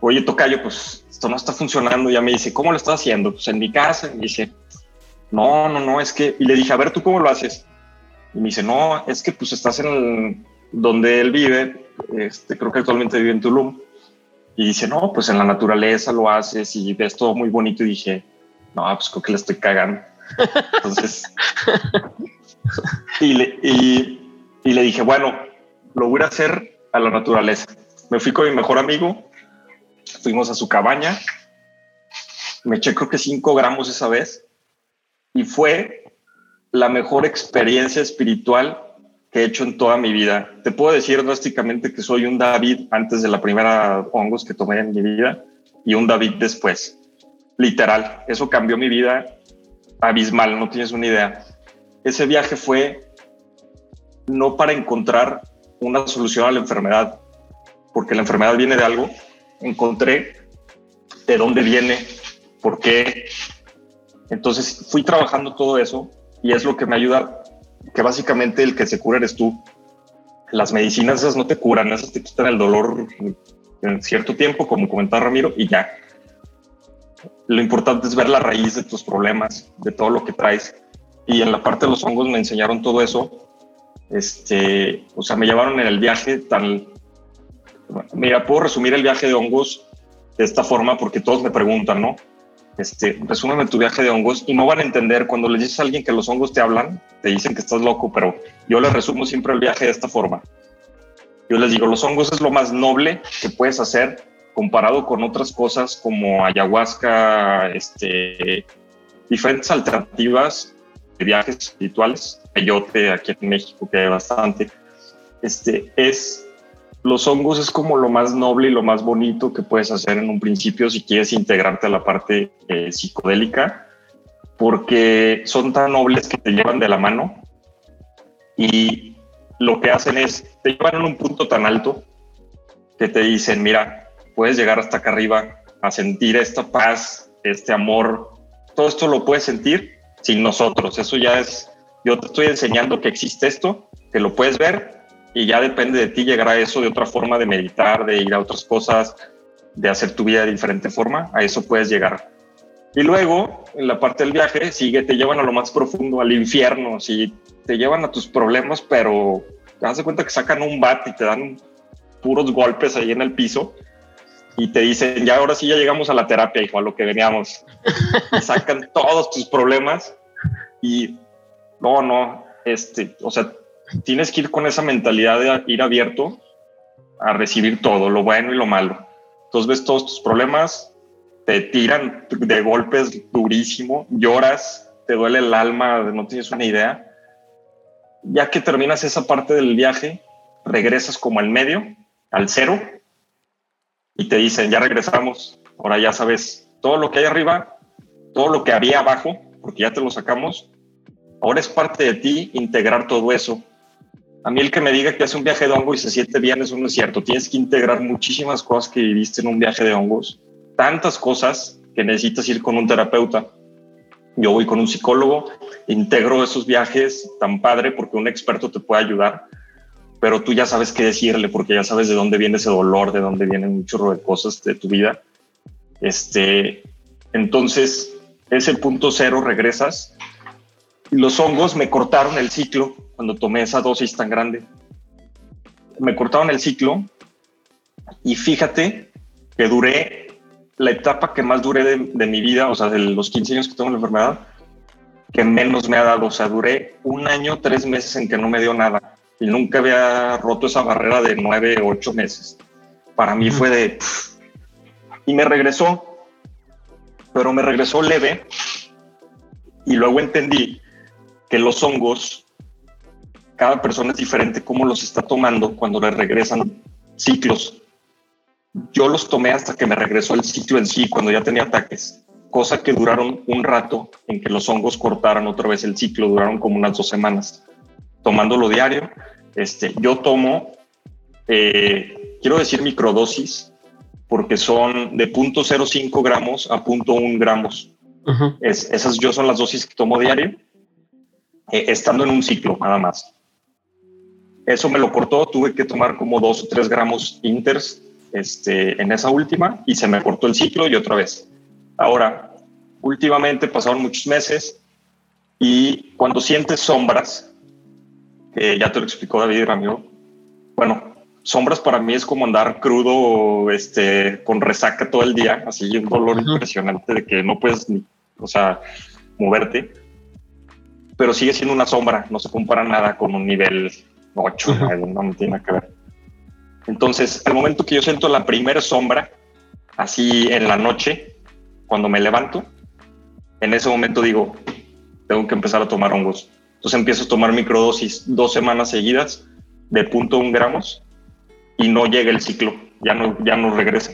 oye, Tocayo, pues esto no está funcionando. Ya me dice, ¿cómo lo estás haciendo? Pues en mi casa. Y me dice, no, no, no, es que... Y le dije, a ver, ¿tú cómo lo haces? Y me dice, no, es que pues estás en donde él vive, este, creo que actualmente vive en Tulum y dice, no, pues en la naturaleza lo haces y ves todo muy bonito. Y dije, no, pues creo que le estoy cagando. Entonces, y, le, y, le dije, bueno, lo voy a hacer a la naturaleza. Me fui con mi mejor amigo, fuimos a su cabaña, me eché creo que 5 gramos esa vez y fue la mejor experiencia espiritual que he hecho en toda mi vida. Te puedo decir drásticamente que soy un David antes de la primera hongos que tomé en mi vida y un David después. Literal, eso cambió mi vida abismal, no tienes una idea. Ese viaje fue no para encontrar una solución a la enfermedad, porque la enfermedad viene de algo. Encontré de dónde viene, por qué. Entonces fui trabajando todo eso y es lo que me ayuda que básicamente el que se cura eres tú. Las medicinas esas no te curan, esas te quitan el dolor en cierto tiempo, como comentaba Ramiro, y ya. Lo importante es ver la raíz de tus problemas, de todo lo que traes. Y en la parte de los hongos me enseñaron todo eso. Este, o sea, me llevaron en el viaje tan... Mira, puedo resumir el viaje de hongos de esta forma porque todos me preguntan, ¿no? Este, resúmeme tu viaje de hongos y no van a entender cuando le dices a alguien que los hongos te hablan, te dicen que estás loco, pero yo les resumo siempre el viaje de esta forma. Yo les digo, los hongos es lo más noble que puedes hacer comparado con otras cosas como ayahuasca, este, diferentes alternativas de viajes espirituales, peyote aquí en México que hay bastante, este, es los hongos es como lo más noble y lo más bonito que puedes hacer en un principio si quieres integrarte a la parte eh, psicodélica, porque son tan nobles que te llevan de la mano y lo que hacen es, te llevan en un punto tan alto que te dicen, mira, puedes llegar hasta acá arriba a sentir esta paz, este amor, todo esto lo puedes sentir sin nosotros, eso ya es, yo te estoy enseñando que existe esto, que lo puedes ver y ya depende de ti llegar a eso de otra forma de meditar, de ir a otras cosas, de hacer tu vida de diferente forma, a eso puedes llegar. Y luego, en la parte del viaje, sigue, te llevan a lo más profundo, al infierno, si te llevan a tus problemas, pero te das cuenta que sacan un bat y te dan puros golpes ahí en el piso y te dicen, ya ahora sí ya llegamos a la terapia, hijo, a lo que veníamos. Y sacan todos tus problemas y no, no, este, o sea, tienes que ir con esa mentalidad de ir abierto a recibir todo, lo bueno y lo malo. Entonces ves todos tus problemas, te tiran de golpes durísimo, lloras, te duele el alma, no tienes una idea. Ya que terminas esa parte del viaje, regresas como al medio, al cero, y te dicen, ya regresamos, ahora ya sabes todo lo que hay arriba, todo lo que había abajo, porque ya te lo sacamos, ahora es parte de ti integrar todo eso a mí el que me diga que hace un viaje de hongo y se siente bien, eso no es cierto. Tienes que integrar muchísimas cosas que viviste en un viaje de hongos, tantas cosas que necesitas ir con un terapeuta. Yo voy con un psicólogo, integro esos viajes tan padre porque un experto te puede ayudar, pero tú ya sabes qué decirle porque ya sabes de dónde viene ese dolor, de dónde vienen un chorro de cosas de tu vida. Este, entonces, ese punto cero, regresas. Los hongos me cortaron el ciclo cuando tomé esa dosis tan grande. Me cortaron el ciclo y fíjate que duré la etapa que más duré de, mi vida, o sea, de los 15 años que tengo la enfermedad, que menos me ha dado. O sea, duré un año, tres meses en que no me dio nada y nunca había roto esa barrera de nueve, ocho meses. Para mí fue de... y me regresó, pero me regresó leve y luego entendí que los hongos cada persona es diferente cómo los está tomando cuando le regresan ciclos. yo los tomé hasta que me regresó el ciclo en sí, cuando ya tenía ataques, cosa que duraron un rato en que los hongos cortaran otra vez el ciclo, duraron como unas dos semanas. Tomándolo diario, este, yo tomo, eh, quiero decir microdosis, porque son de 0.05 gramos a 0.1 gramos. es, esas yo son las dosis que tomo diario, eh, estando en un ciclo nada más. Eso me lo cortó, tuve que tomar como dos o tres gramos inters este, en esa última y se me cortó el ciclo y otra vez. Ahora, últimamente pasaron muchos meses y cuando sientes sombras, que ya te lo explicó David Ramiro, bueno, sombras para mí es como andar crudo, este, con resaca todo el día, así un dolor impresionante de que no puedes ni, o sea, moverte, pero sigue siendo una sombra, no se compara nada con un nivel 8, no, no tiene que ver. Entonces, al momento que yo siento la primera sombra, así en la noche, cuando me levanto, en ese momento digo, tengo que empezar a tomar hongos. Entonces empiezo a tomar microdosis dos semanas seguidas de 0.1 gramos y no llega el ciclo, ya no, ya no regresa.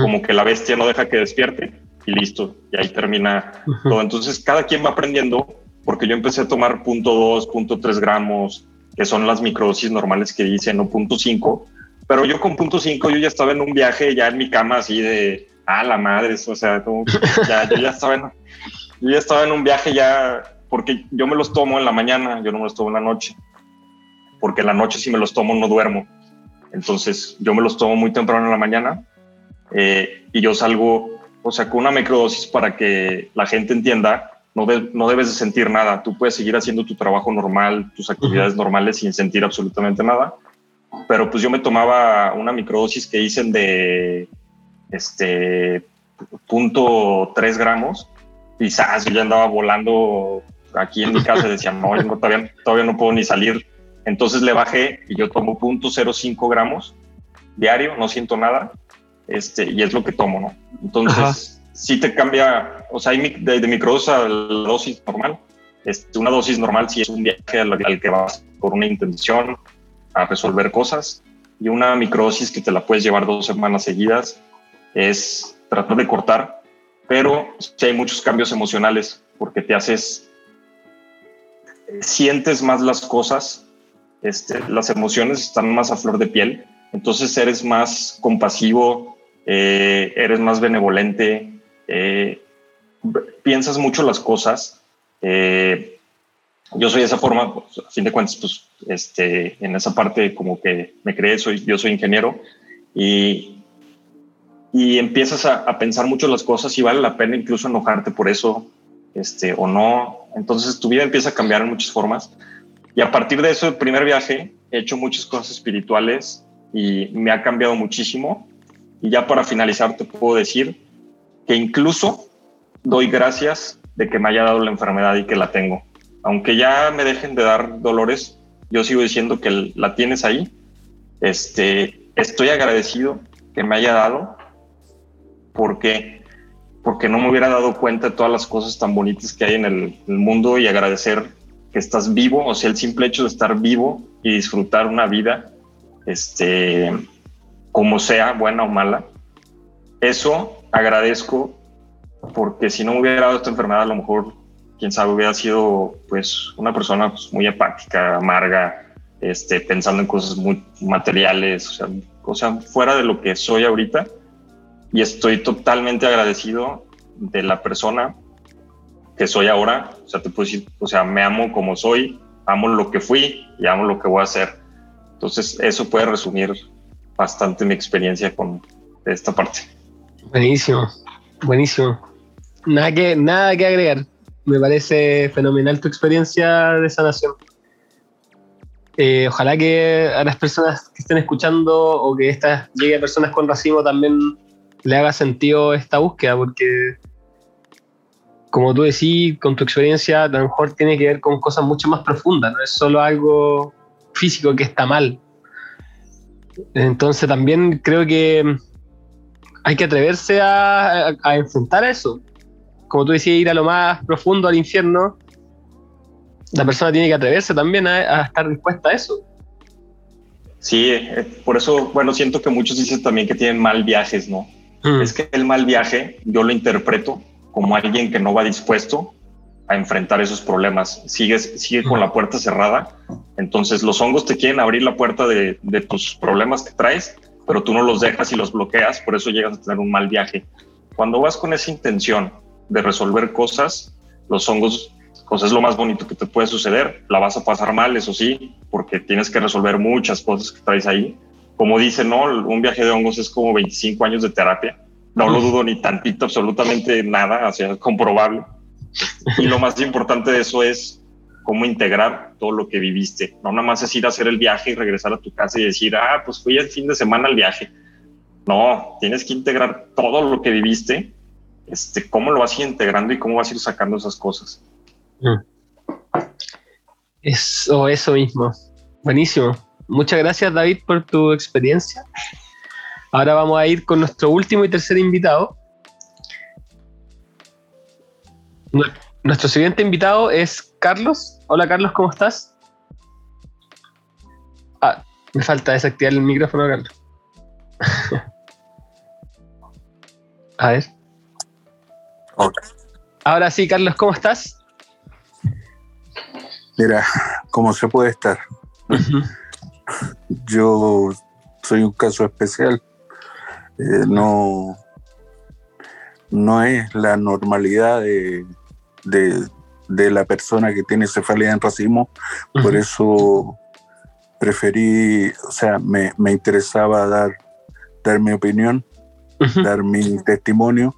Como que la bestia no deja que despierte y listo, y ahí termina todo. Entonces cada quien va aprendiendo, porque yo empecé a tomar 0.2, 0.3 gramos, que son las microdosis normales que dicen, o 0.5, pero yo con 0.5 yo ya estaba en un viaje ya en mi cama así de, ah, la madre, o sea, ya, yo ya estaba en, yo ya estaba en un viaje ya, porque yo me los tomo en la mañana, yo no me los tomo en la noche, porque en la noche si me los tomo no duermo. Entonces yo me los tomo muy temprano en la mañana eh, y yo salgo, o sea, con una microdosis para que la gente entienda, no, no debes de sentir nada, tú puedes seguir haciendo tu trabajo normal, tus actividades normales sin sentir absolutamente nada, pero pues yo me tomaba una microdosis que dicen de este punto 3 gramos y yo ya andaba volando aquí en mi casa. Y decía, no, yo todavía, todavía no puedo ni salir entonces le bajé y yo tomo 0.05 gramos diario, no siento nada, este, y es lo que tomo, ¿no? Entonces, si te cambia, o sea, hay de, de microdosis a la dosis normal. Este, una dosis normal si es un viaje al, que vas por una intención a resolver cosas, y una microdosis que te la puedes llevar dos semanas seguidas es tratar de cortar, pero si hay muchos cambios emocionales porque te haces, sientes más las cosas este, las emociones están más a flor de piel, entonces eres más compasivo, eh, eres más benevolente, eh, piensas mucho las cosas. Eh, yo soy de esa forma, pues, a fin de cuentas, pues, este, en esa parte como que me creé, soy, yo soy ingeniero y, y empiezas a, a, pensar mucho las cosas y vale la pena incluso enojarte por eso este, o no. Entonces tu vida empieza a cambiar en muchas formas. Y a partir de eso, el primer viaje, he hecho muchas cosas espirituales y me ha cambiado muchísimo. Y ya para finalizar, te puedo decir que incluso doy gracias de que me haya dado la enfermedad y que la tengo. Aunque ya me dejen de dar dolores, yo sigo diciendo que la tienes ahí. Este, estoy agradecido que me haya dado porque porque no me hubiera dado cuenta de todas las cosas tan bonitas que hay en el, el mundo y agradecer que estás vivo, o sea, el simple hecho de estar vivo y disfrutar una vida, este, como sea, buena o mala, eso agradezco porque si no hubiera dado esta enfermedad, a lo mejor, quién sabe, hubiera sido pues una persona pues, muy apática, amarga, este, pensando en cosas muy materiales, o sea, o sea, fuera de lo que soy ahorita. Y estoy totalmente agradecido de la persona que soy ahora. O sea, te puedo decir, o sea, me amo como soy, amo lo que fui y amo lo que voy a hacer. Entonces, eso puede resumir bastante mi experiencia con esta parte. Buenísimo, buenísimo. Nada que, nada que agregar. Me parece fenomenal tu experiencia de sanación. Eh, ojalá que a las personas que estén escuchando o que esta llegue a personas con racimo también le haga sentido esta búsqueda, porque como tú decís, con tu experiencia, a lo mejor tiene que ver con cosas mucho más profundas, no es solo algo físico que está mal. Entonces también creo que hay que atreverse a, enfrentar eso. Como tú decías, ir a lo más profundo, al infierno, la persona tiene que atreverse también a, estar dispuesta a eso. Sí, eh, por eso, bueno, siento que muchos dicen también que tienen mal viajes, ¿no? Mm. Es que el mal viaje yo lo interpreto como alguien que no va dispuesto a enfrentar esos problemas. Sigues, sigue con la puerta cerrada. Entonces los hongos te quieren abrir la puerta de, de tus problemas que traes, pero tú no los dejas y los bloqueas, por eso llegas a tener un mal viaje. Cuando vas con esa intención de resolver cosas, los hongos pues es lo más bonito que te puede suceder. La vas a pasar mal, eso sí, porque tienes que resolver muchas cosas que traes ahí. Como dice, ¿no? Un viaje de hongos es como 25 años de terapia. No lo dudo ni tantito, absolutamente nada, o sea, comprobable. Y lo más importante de eso es cómo integrar todo lo que viviste. No nada más es ir a hacer el viaje y regresar a tu casa y decir, ah, pues fui el fin de semana al viaje. No, tienes que integrar todo lo que viviste, este, cómo lo vas a ir integrando y cómo vas a ir sacando esas cosas. Eso, eso mismo. Buenísimo. Muchas gracias, David, por tu experiencia. Ahora vamos a ir con nuestro último y tercer invitado. Nuestro siguiente invitado es Carlos. Hola, Carlos, ¿cómo estás? Ah, me falta desactivar el micrófono, Carlos. a ver. Ahora sí, Carlos, ¿cómo estás? Mira, ¿cómo se puede estar? Yo soy un caso especial. Eh, no, no es la normalidad de, de, la persona que tiene cefalea en racismo. Por eso preferí, o sea, me, me interesaba dar, dar mi opinión, dar mi testimonio,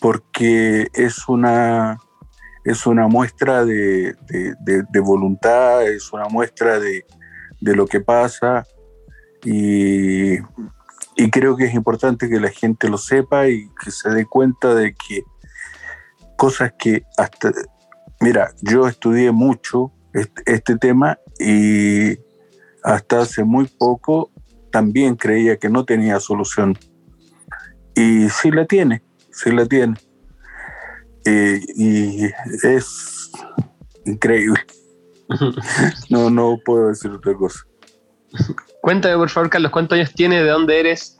porque es una es una muestra de, voluntad, es una muestra de, lo que pasa y, creo que es importante que la gente lo sepa y que se dé cuenta de que cosas que hasta, mira, yo estudié mucho este, este tema y hasta hace muy poco también creía que no tenía solución. Y sí la tiene, sí la tiene. Eh, y es increíble. No, no puedo decir otra cosa. Cuéntame, por favor, Carlos, ¿cuántos años tienes? ¿De dónde eres?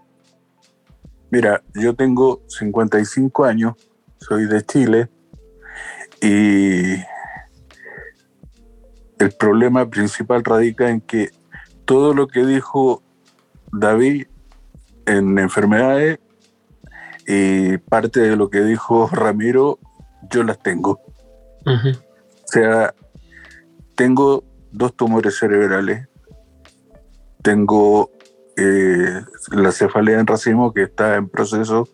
Mira, yo tengo 55 años, soy de Chile y el problema principal radica en que todo lo que dijo David en enfermedades y parte de lo que dijo Ramiro yo las tengo. O sea, tengo dos tumores cerebrales, tengo eh, la cefalea en racimo que está en proceso,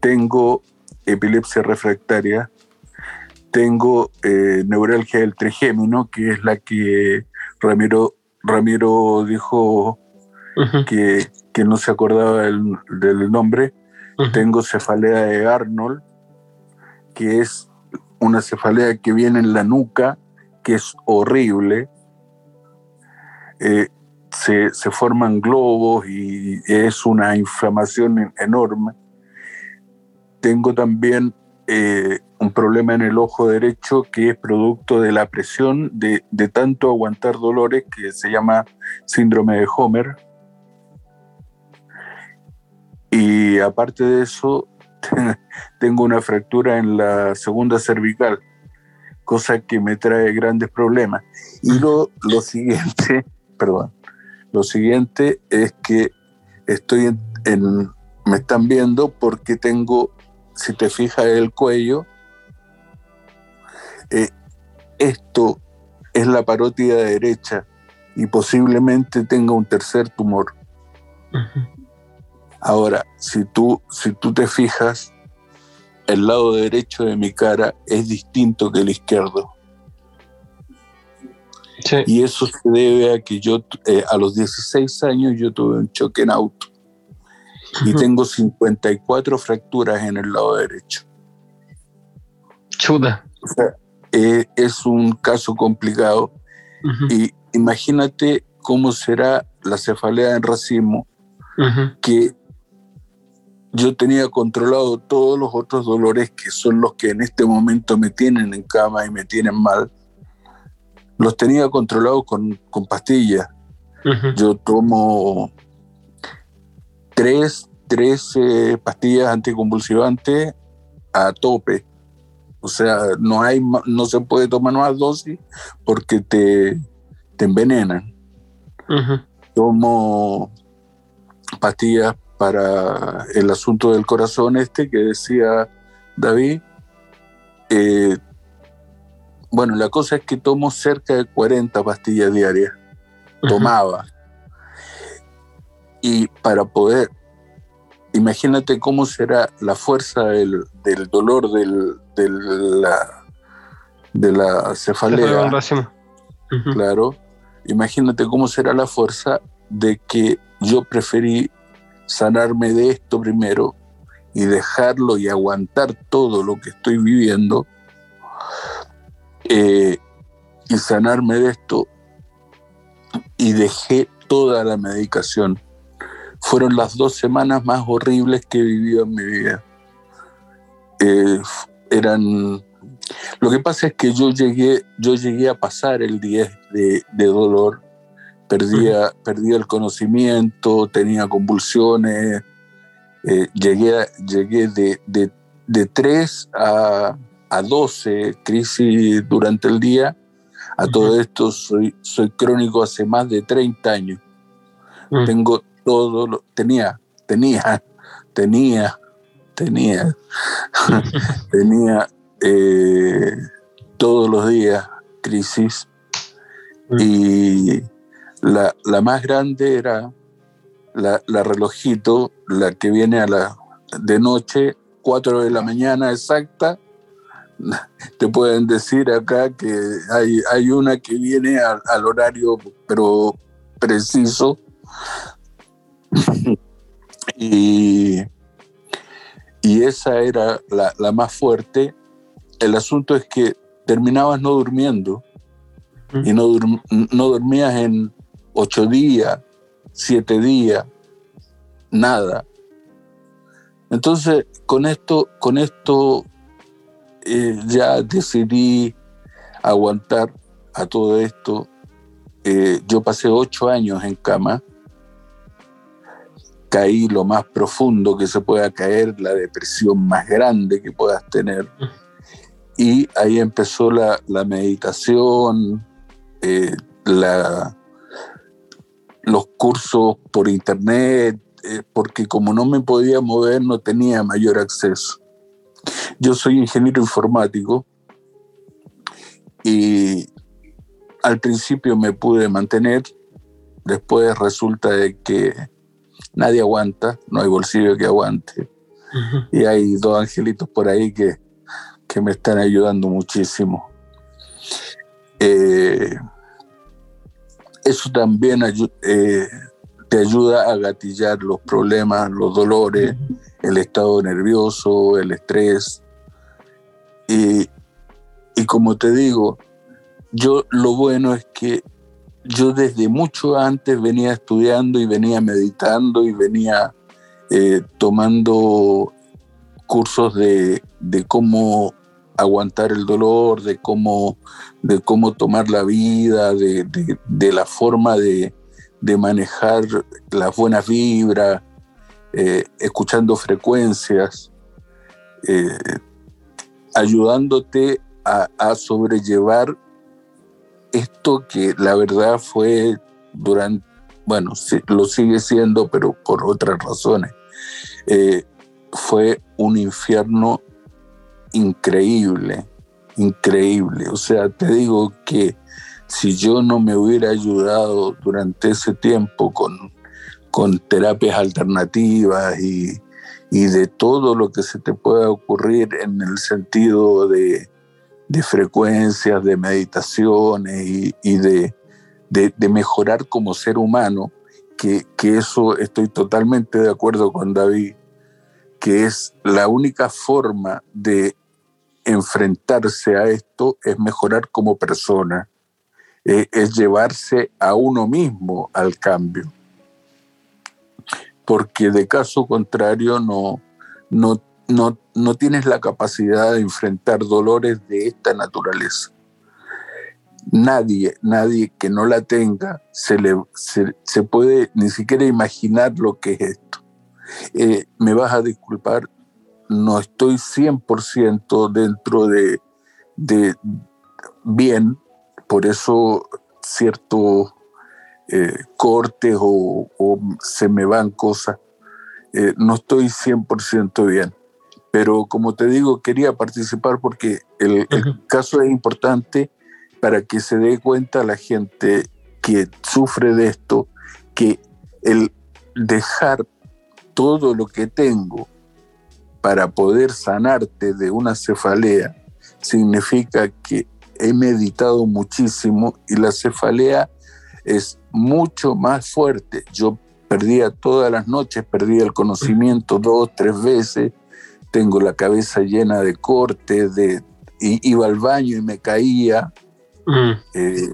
tengo epilepsia refractaria, tengo eh, neuralgia del trigémino, que es la que Ramiro, Ramiro dijo que, no se acordaba del, nombre, tengo cefalea de Arnold, que es una cefalea que viene en la nuca, que es horrible. Eh, se, forman globos y es una inflamación enorme. Tengo también eh, un problema en el ojo derecho que es producto de la presión de, de tanto aguantar dolores que se llama síndrome de Homer. Y aparte de eso, tengo una fractura en la segunda cervical, cosa que me trae grandes problemas. Y lo, lo siguiente, perdón, lo siguiente es que estoy en, me están viendo porque tengo, si te fijas el cuello, eh, esto es la parótida derecha y posiblemente tenga un tercer tumor. Ahora, si tú, si tú te fijas, el lado derecho de mi cara es distinto que el izquierdo. Y eso se debe a que yo eh, a los 16 años yo tuve un choque en auto y tengo 54 fracturas en el lado derecho. Chuda. Eh, es un caso complicado y imagínate cómo será la cefalea en racismo que yo tenía controlado todos los otros dolores que son los que en este momento me tienen en cama y me tienen mal. Los tenía controlados con, con pastillas. Yo tomo tres, tres eh, pastillas anticonvulsivantes a tope. O sea, no, hay, no se puede tomar más dosis porque te, te envenenan. Tomo pastillas para el asunto del corazón este que decía David. Eh, bueno, la cosa es que tomo cerca de 40 pastillas diarias tomaba. Y para poder, imagínate cómo será la fuerza del, del dolor del, de la, de la cefalea, claro, imagínate cómo será la fuerza de que yo preferí sanarme de esto primero y dejarlo y aguantar todo lo que estoy viviendo eh, y sanarme de esto y dejé toda la medicación. Fueron las dos semanas más horribles que he vivido en mi vida. Eh, eran. Lo que pasa es que yo llegué, yo llegué a pasar el 10 de, de dolor. Perdía, perdía el conocimiento, tenía convulsiones. eh, llegué, llegué de, de, de 3 a, a 12 crisis durante el día. A todo esto soy, soy crónico hace más de 30 años. Tengo todo, lo, tenía, tenía, tenía, tenía, tenía eh, todos los días crisis Mm. y la, la más grande era la, la relojito, la que viene a la de noche, 4 de la mañana exacta. Te pueden decir acá que hay, hay una que viene al, al horario, pero preciso. y, y esa era la, la más fuerte. El asunto es que terminabas no durmiendo y no, dur- no dormías en ocho días, siete días, nada. Entonces, con esto, con esto eh, ya decidí aguantar a todo esto. Eh, yo pasé ocho años en cama, caí lo más profundo que se pueda caer, la depresión más grande que puedas tener. Y ahí empezó la, la meditación, eh, la, los cursos por internet, eh, porque como no me podía mover, no tenía mayor acceso. Yo soy ingeniero informático y al principio me pude mantener, después resulta de que nadie aguanta, no hay bolsillo que aguante y hay dos angelitos por ahí que, que me están ayudando muchísimo. Eh, eso también ayu- eh, te ayuda a gatillar los problemas, los dolores, el estado nervioso, el estrés. Y, y como te digo, yo lo bueno es que yo desde mucho antes venía estudiando y venía meditando y venía eh, tomando cursos de, de cómo aguantar el dolor, de cómo, de cómo tomar la vida, de, de- la forma de, de manejar las buenas vibras, eh, escuchando frecuencias, eh, ayudándote a, a sobrellevar esto que la verdad fue durante, bueno, lo sigue siendo, pero por otras razones. Eh, fue un infierno increíble, increíble. O sea, te digo que si yo no me hubiera ayudado durante ese tiempo con, con terapias alternativas y, y de todo lo que se te pueda ocurrir en el sentido de, de frecuencias, de meditaciones y, y de, de, mejorar como ser humano, que, que eso estoy totalmente de acuerdo con David, que es la única forma de enfrentarse a esto es mejorar como persona, eh, es llevarse a uno mismo al cambio. Porque de caso contrario no, no, no, no tienes la capacidad de enfrentar dolores de esta naturaleza. nadie, nadie que no la tenga se, le, se, puede ni siquiera imaginar lo que es esto. Eh, me vas a disculpar, no estoy 100% dentro de, de, bien, por eso ciertos eh, cortes o, se me van cosas, eh, no estoy 100% bien. Pero como te digo, quería participar porque el, el caso es importante para que se dé cuenta la gente que sufre de esto, que el dejar todo lo que tengo para poder sanarte de una cefalea significa que he meditado muchísimo y la cefalea es mucho más fuerte. Yo perdía todas las noches, perdía el conocimiento dos, tres veces, tengo la cabeza llena de cortes, de, iba al baño y me caía, eh,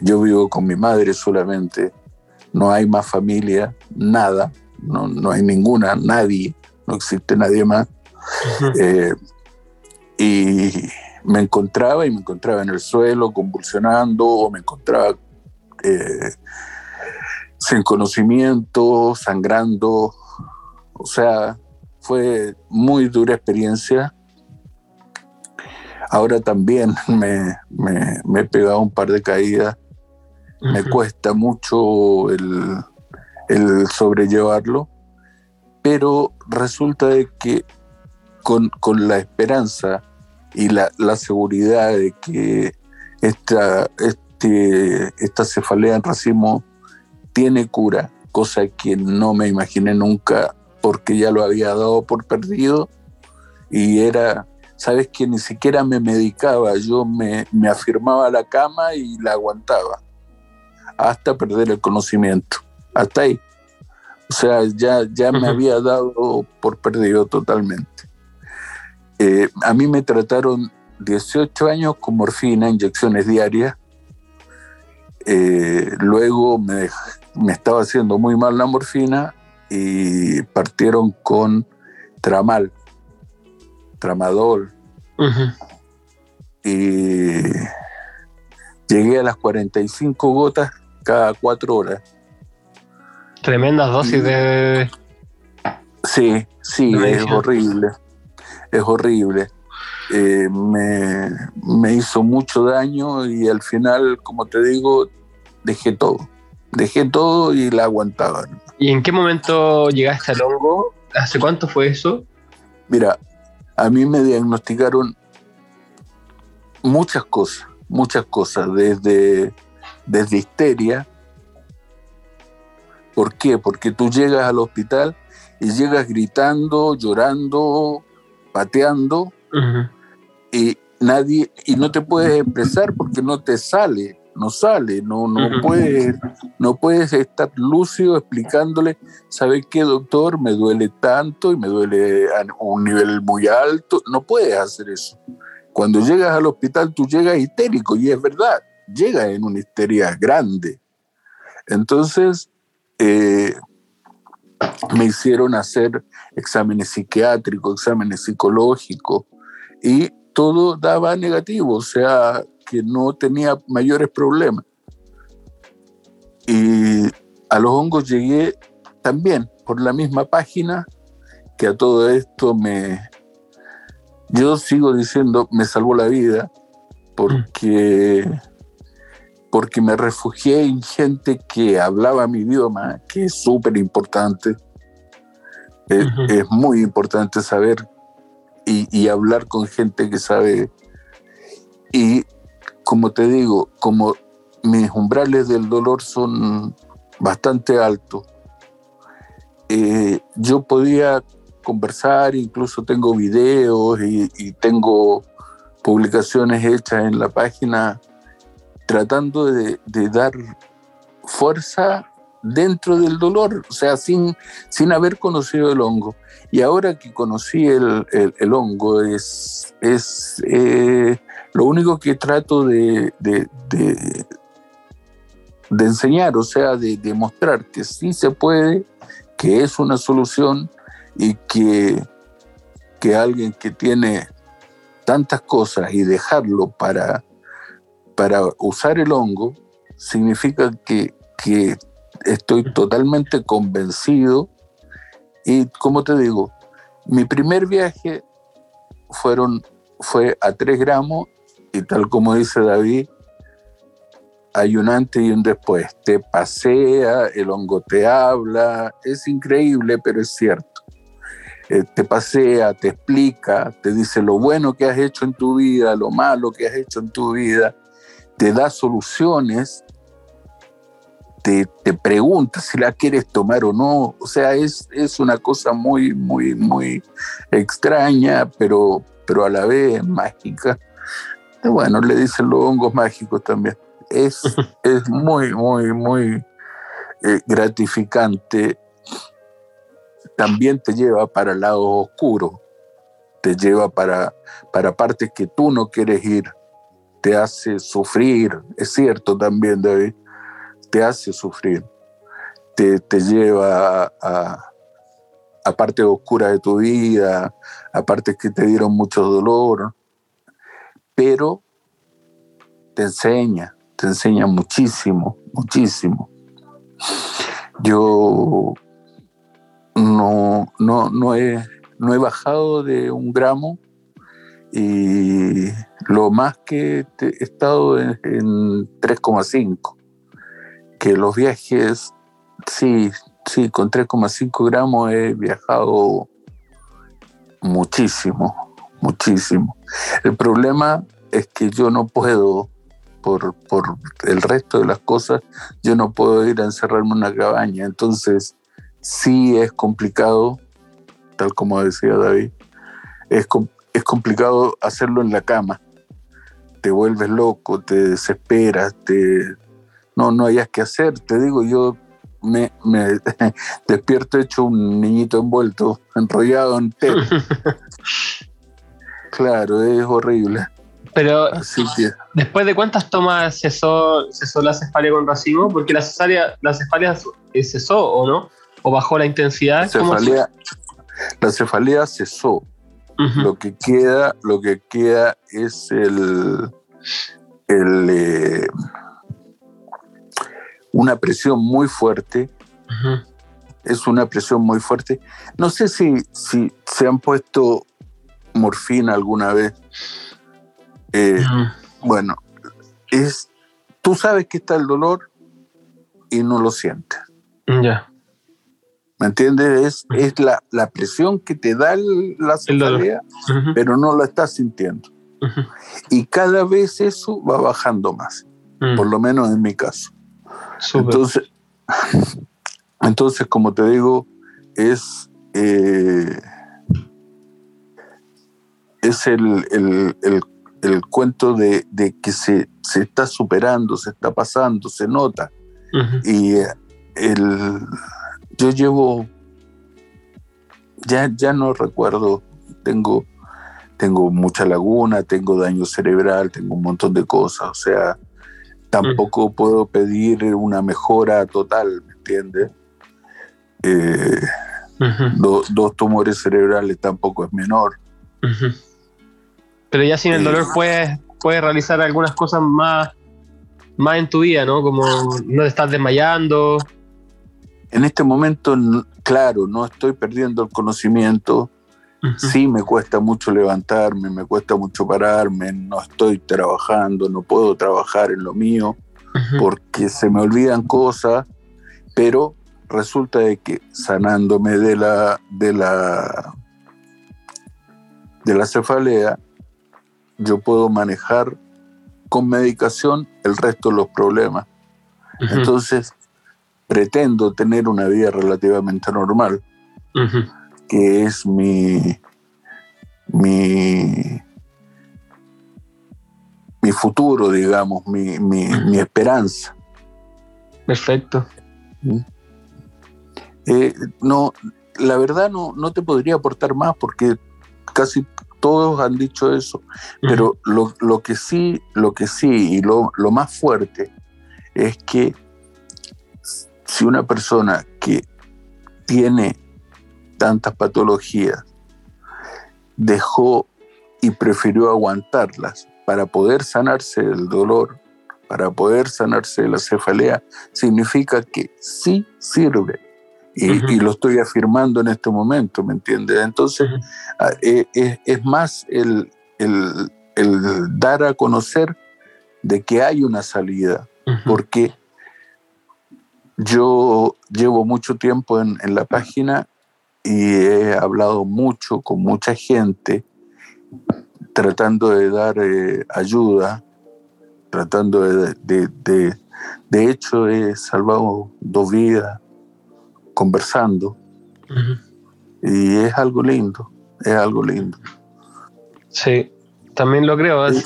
yo vivo con mi madre solamente, no hay más familia, nada, no, no hay ninguna, nadie, no existe nadie más. Eh, y me encontraba y me encontraba en el suelo convulsionando o me encontraba eh, sin conocimiento, sangrando. O sea, fue muy dura experiencia Ahora también me, he pegado un par de caídas. Me cuesta mucho el, sobrellevarlo, pero resulta de que con, la esperanza y la, seguridad de que esta, este, esta cefalea en racimo tiene cura, cosa que no me imaginé nunca porque ya lo había dado por perdido y era sabes que ni siquiera me medicaba, yo me, afirmaba a la cama y la aguantaba hasta perder el conocimiento, hasta ahí. O sea, ya, ya me había dado por perdido totalmente. Eh, a mí me trataron 18 años con morfina, inyecciones diarias. Eh, luego me, me estaba haciendo muy mal la morfina y partieron con tramal, tramadol. Y llegué a las 45 gotas cada cuatro horas. Tremendas dosis de... Sí, sí, es horrible. Es horrible. Eh, me, me, hizo mucho daño y al final, como te digo, dejé todo. Dejé todo y la aguantaba. ¿Y en qué momento llegaste al hongo? ¿Hace cuánto fue eso? Mira, a mí me diagnosticaron muchas cosas, muchas cosas, desde, desde histeria. ¿Por qué? Porque tú llegas al hospital y llegas gritando, llorando, pateando y nadie y no te puedes expresar porque no te sale, no sale, no no puedes no puedes estar lúcido explicándole, ¿sabes qué, doctor? Me duele tanto y me duele a un nivel muy alto. No puedes hacer eso. Cuando llegas al hospital, tú llegas histérico, y es verdad, llegas en una histeria grande. Entonces, eh, me hicieron hacer exámenes psiquiátricos, exámenes psicológicos, y todo daba negativo, o sea, que no tenía mayores problemas. Y a los hongos llegué también por la misma página que a todo esto me... Yo sigo diciendo, me salvó la vida porque, porque me refugié en gente que hablaba mi idioma, que es súper importante. Es, muy importante saber y, y hablar con gente que sabe. Y como te digo, como mis umbrales del dolor son bastante altos. Eh, yo podía conversar, incluso tengo videos y, tengo publicaciones hechas en la página tratando de, dar fuerza dentro del dolor, o sea, sin, sin haber conocido el hongo. Y ahora que conocí el, hongo, es, es eh, lo único que trato de, de enseñar, o sea, de demostrar que sí se puede, que es una solución y que, que alguien que tiene tantas cosas y dejarlo para, para usar el hongo significa que, que estoy totalmente convencido. Y como te digo, mi primer viaje fueron, fue a 3 gramos y tal como dice David, hay un antes y un después. Te pasea, el hongo te habla, es increíble, pero es cierto. Eh, te pasea, te explica, te dice lo bueno que has hecho en tu vida, lo malo que has hecho en tu vida, te da soluciones, te, te pregunta si la quieres tomar o no. O sea, es, es una cosa muy, muy, muy extraña, pero, pero a la vez mágica. Y bueno, le dicen los hongos mágicos también. Es, es muy, muy, muy eh, gratificante. También te lleva para el lado oscuro, te lleva para, para partes que tú no quieres ir, te hace sufrir, es cierto también, David, te hace sufrir, te, te lleva a, a partes oscuras de tu vida, a partes que te dieron mucho dolor, pero te enseña, te enseña muchísimo, muchísimo. Yo no, no, no, he, no he bajado de un gramo y lo más que he estado en, en 3,5, que los viajes, sí, sí, con 3,5 gramos he viajado muchísimo, muchísimo. El problema es que yo no puedo por, por el resto de las cosas, yo no puedo ir a encerrarme en una cabaña. Entonces, sí es complicado, tal como decía David, es, es complicado hacerlo en la cama. Te vuelves loco, te desesperas, te... no, no hayas que hacer. Te digo, yo me, despierto hecho un niñito envuelto, enrollado en té. claro, es horrible. Pero después de cuántas tomas cesó, cesó la cefalia con racimo, porque la cesárea, la cefalia cesó o no, o bajó la intensidad. La cefalea, la cefalea cesó. Lo que queda, lo que queda es el, el eh, una presión muy fuerte. Es una presión muy fuerte. No sé si, si se han puesto morfina alguna vez. Eh, bueno, es, tú sabes que está el dolor y no lo sientes. Ya. ¿Me entiendes? Es, es la, la, presión que te da la cefalea, pero no lo estás sintiendo. Y cada vez eso va bajando más, por lo menos en mi caso. Entonces, entonces, como te digo, es, eh, es el, el, el el cuento de, que se, se, está superando, se está pasando, se nota. Y el, yo llevo, ya, ya no recuerdo, tengo, tengo mucha laguna, tengo daño cerebral, tengo un montón de cosas, o sea, tampoco puedo pedir una mejora total, ¿me entiendes? Eh, dos tumores cerebrales tampoco es menor. Pero ya sin el dolor puedes, puedes realizar algunas cosas más, más en tu vida, ¿no? Como no te estás desmayando. En este momento, claro, no estoy perdiendo el conocimiento. Sí me cuesta mucho levantarme, me cuesta mucho pararme, no estoy trabajando, no puedo trabajar en lo mío porque se me olvidan cosas, pero resulta de que sanándome de la de la de la cefalea yo puedo manejar con medicación el resto de los problemas. Entonces, pretendo tener una vida relativamente normal, que es mi, mi, mi futuro, digamos, mi, mi, esperanza. Perfecto. Eh, no, la verdad no, no te podría aportar más porque casi todos han dicho eso, pero lo, que sí, lo que sí, y lo, más fuerte es que si una persona que tiene tantas patologías dejó y prefirió aguantarlas para poder sanarse del dolor, para poder sanarse de la cefalea, significa que sí sirve. Y, y lo estoy afirmando en este momento, ¿me entiendes? Entonces, ah, eh, es, es más el, el- el dar a conocer de que hay una salida, porque yo llevo mucho tiempo en, en la página y he hablado mucho con mucha gente tratando de dar eh, ayuda, tratando de, de, de- de hecho he salvado dos vidas conversando y es algo lindo, es algo lindo. Sí, también lo creo. Ujú.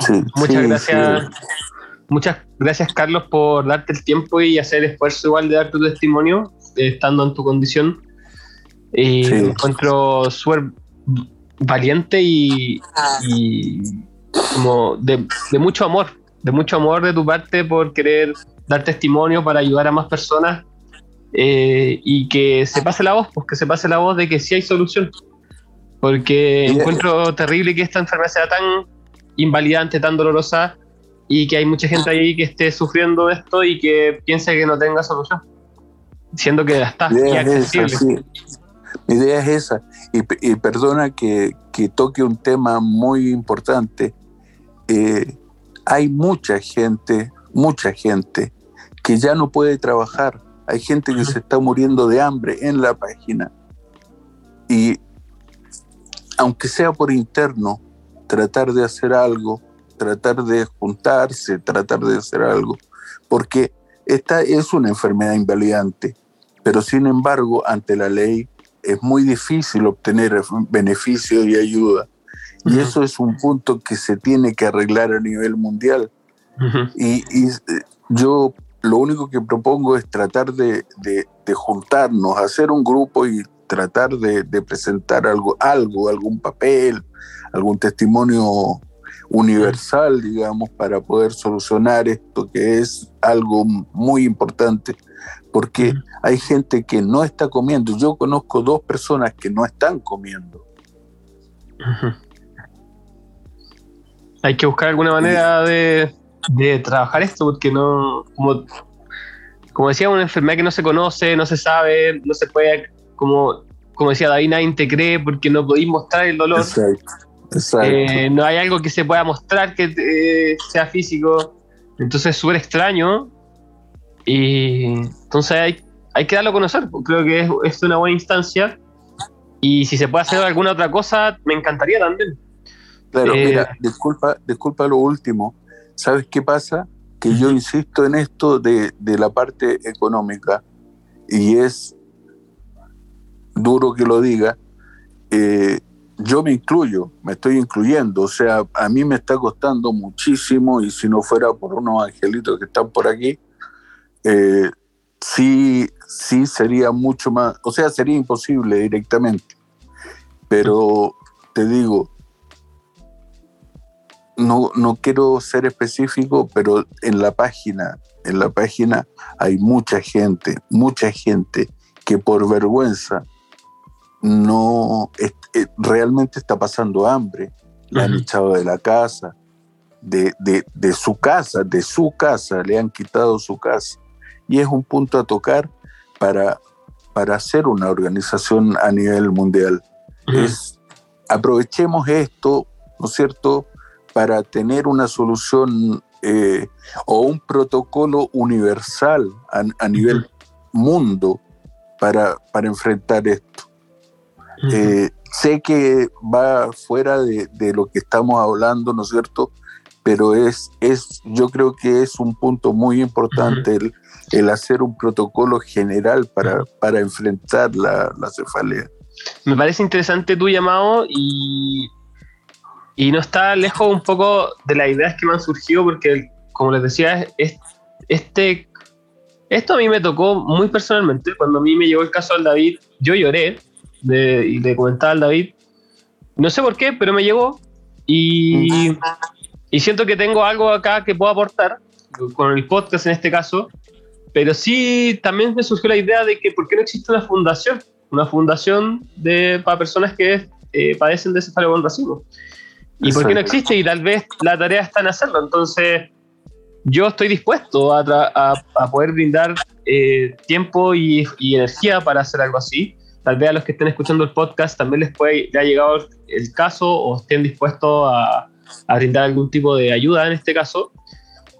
Sí, Muchas sí, gracias. sí. Muchas gracias, Carlos, por darte el tiempo y hacer el esfuerzo igual de dar tu testimonio, eh, estando en tu condición. Y Sí. me encuentro súper valiente y, y como de, de mucho amor, de mucho amor de tu parte por querer dar testimonio para ayudar a más personas eh, y que se pase la voz, pues que se pase la voz de que sí hay solución. Porque encuentro terrible que esta enfermedad sea tan invalidante, tan dolorosa y que hay mucha gente ahí que esté sufriendo esto y que piense que no tenga solución, siendo que la está, Mi idea es es esa, sí. Mi idea es esa. Y perdona que, que toque un tema muy importante. Eh, hay mucha gente, mucha gente que ya no puede trabajar. Hay gente que se está muriendo de hambre en la página. Y aunque sea por interno, tratar de hacer algo, tratar de juntarse, tratar de hacer algo, porque esta es una enfermedad invalidante, pero sin embargo, ante la ley es muy difícil obtener beneficios y ayuda. Y eso es un punto que se tiene que arreglar a nivel mundial. Y, eh, yo lo único que propongo es tratar de, de- de juntarnos, hacer un grupo y tratar de, de presentar algo, algo, algún papel, algún testimonio universal, digamos, para poder solucionar esto que es algo muy importante, porque hay gente que no está comiendo. Yo conozco dos personas que no están comiendo. Hay que buscar alguna manera de, de trabajar esto, porque no, como, como decía, una enfermedad que no se conoce, no se sabe, no se puede, como, como decía David, nadie te cree porque no podéis mostrar el dolor. Exacto. Exacto. Eh, no hay algo que se pueda mostrar que eh, sea físico. Entonces es súper extraño. Y entonces hay, hay que darlo a conocer. Creo que es, es una buena instancia. Y si se puede hacer alguna otra cosa, me encantaría también. Claro, Eh, mira, disculpa, disculpa lo último. ¿Sabes qué pasa? Que yo insisto en esto de, de la parte económica y es duro que lo diga. eh, yo me incluyo, me estoy incluyendo, o sea, a mí me está costando muchísimo y si no fuera por unos angelitos que están por aquí, eh, sí, sí sería mucho más, o sea, sería imposible directamente. Pero te digo, no, no quiero ser específico, pero en la página, en la página hay mucha gente, mucha gente que por vergüenza no es- eh, realmente está pasando hambre. La han echado de la casa, de, de- de su casa, de su casa, le han quitado su casa. Y es un punto a tocar para, para hacer una organización a nivel mundial es aprovechemos esto, ¿no es cierto?, para tener una solución eh, o un protocolo universal a, a nivel mundo para, para enfrentar esto. Ujú. Eh, sé que va fuera de, de lo que estamos hablando, ¿no es cierto? Pero es, es, yo creo que es un punto muy importante el, el hacer un protocolo general para, para enfrentar la, la cefalea. Me parece interesante tu llamado y, y no está lejos un poco de las ideas que me han surgido porque, como les decía, es- este, esto a mí me tocó muy personalmente. Cuando a mí me llegó el caso al David, yo lloré de- y le comentaba al David, no sé por qué, pero me llegó y, y siento que tengo algo acá que puedo aportar con el podcast en este caso, pero sí también me surgió la idea de que por qué no existe una fundación una fundación de, para personas que eh, padecen de cefalea con racimo. ¿Y por qué no existe? Y tal vez la tarea está en hacerlo. Entonces, yo estoy dispuesto a, a- a poder brindar eh, tiempo y, y energía para hacer algo así. Tal vez a los que estén escuchando el podcast también les puede, ha llegado el caso o estén dispuestos a, a brindar algún tipo de ayuda en este caso.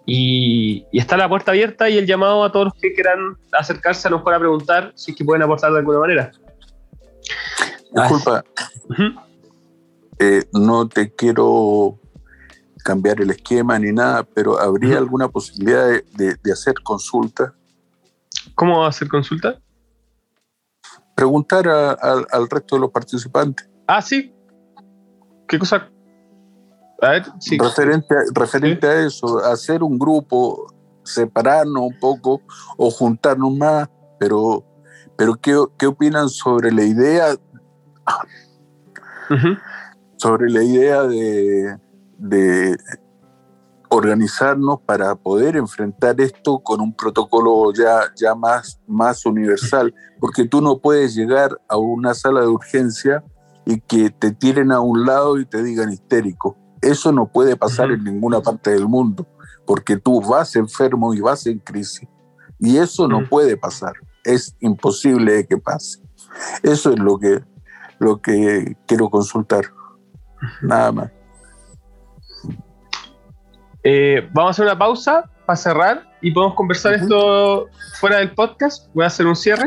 Y, y está la puerta abierta y el llamado a todos los que quieran acercarse a lo mejor a preguntar si es que pueden aportar de alguna manera. Disculpa, Ujú. Eh, no te quiero cambiar el esquema ni nada, pero ¿habría alguna posibilidad de, de- de hacer consulta? ¿Cómo hacer consulta? Preguntar a- al- al resto de los participantes. Ah, sí. ¿Qué cosa? A ver, sí. Referente, a- referente a eso, hacer un grupo, separarnos un poco o juntarnos más, pero, pero ¿qué, qué opinan sobre la idea. Sobre la idea de, de organizarnos para poder enfrentar esto con un protocolo ya, ya más, más universal? Porque tú no puedes llegar a una sala de urgencia y que te tiren a un lado y te digan histérico. Eso no puede pasar en ninguna parte del mundo, porque tú vas enfermo y vas en crisis. Y eso no puede pasar. Es imposible que pase. Eso es lo que, lo que quiero consultar. Nada más. Eh, vamos a hacer una pausa para cerrar y podemos conversar esto fuera del podcast. Voy a hacer un cierre.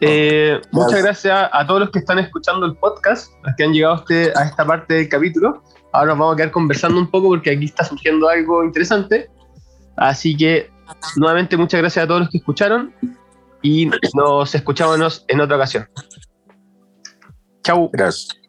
Eh, muchas gracias a todos los que están escuchando el podcast, los que han llegado a, este- a esta parte del capítulo. Ahora nos vamos a quedar conversando un poco porque aquí está surgiendo algo interesante. Así que, nuevamente, muchas gracias a todos los que escucharon y nos escuchamos en otra ocasión. Chau. Gracias.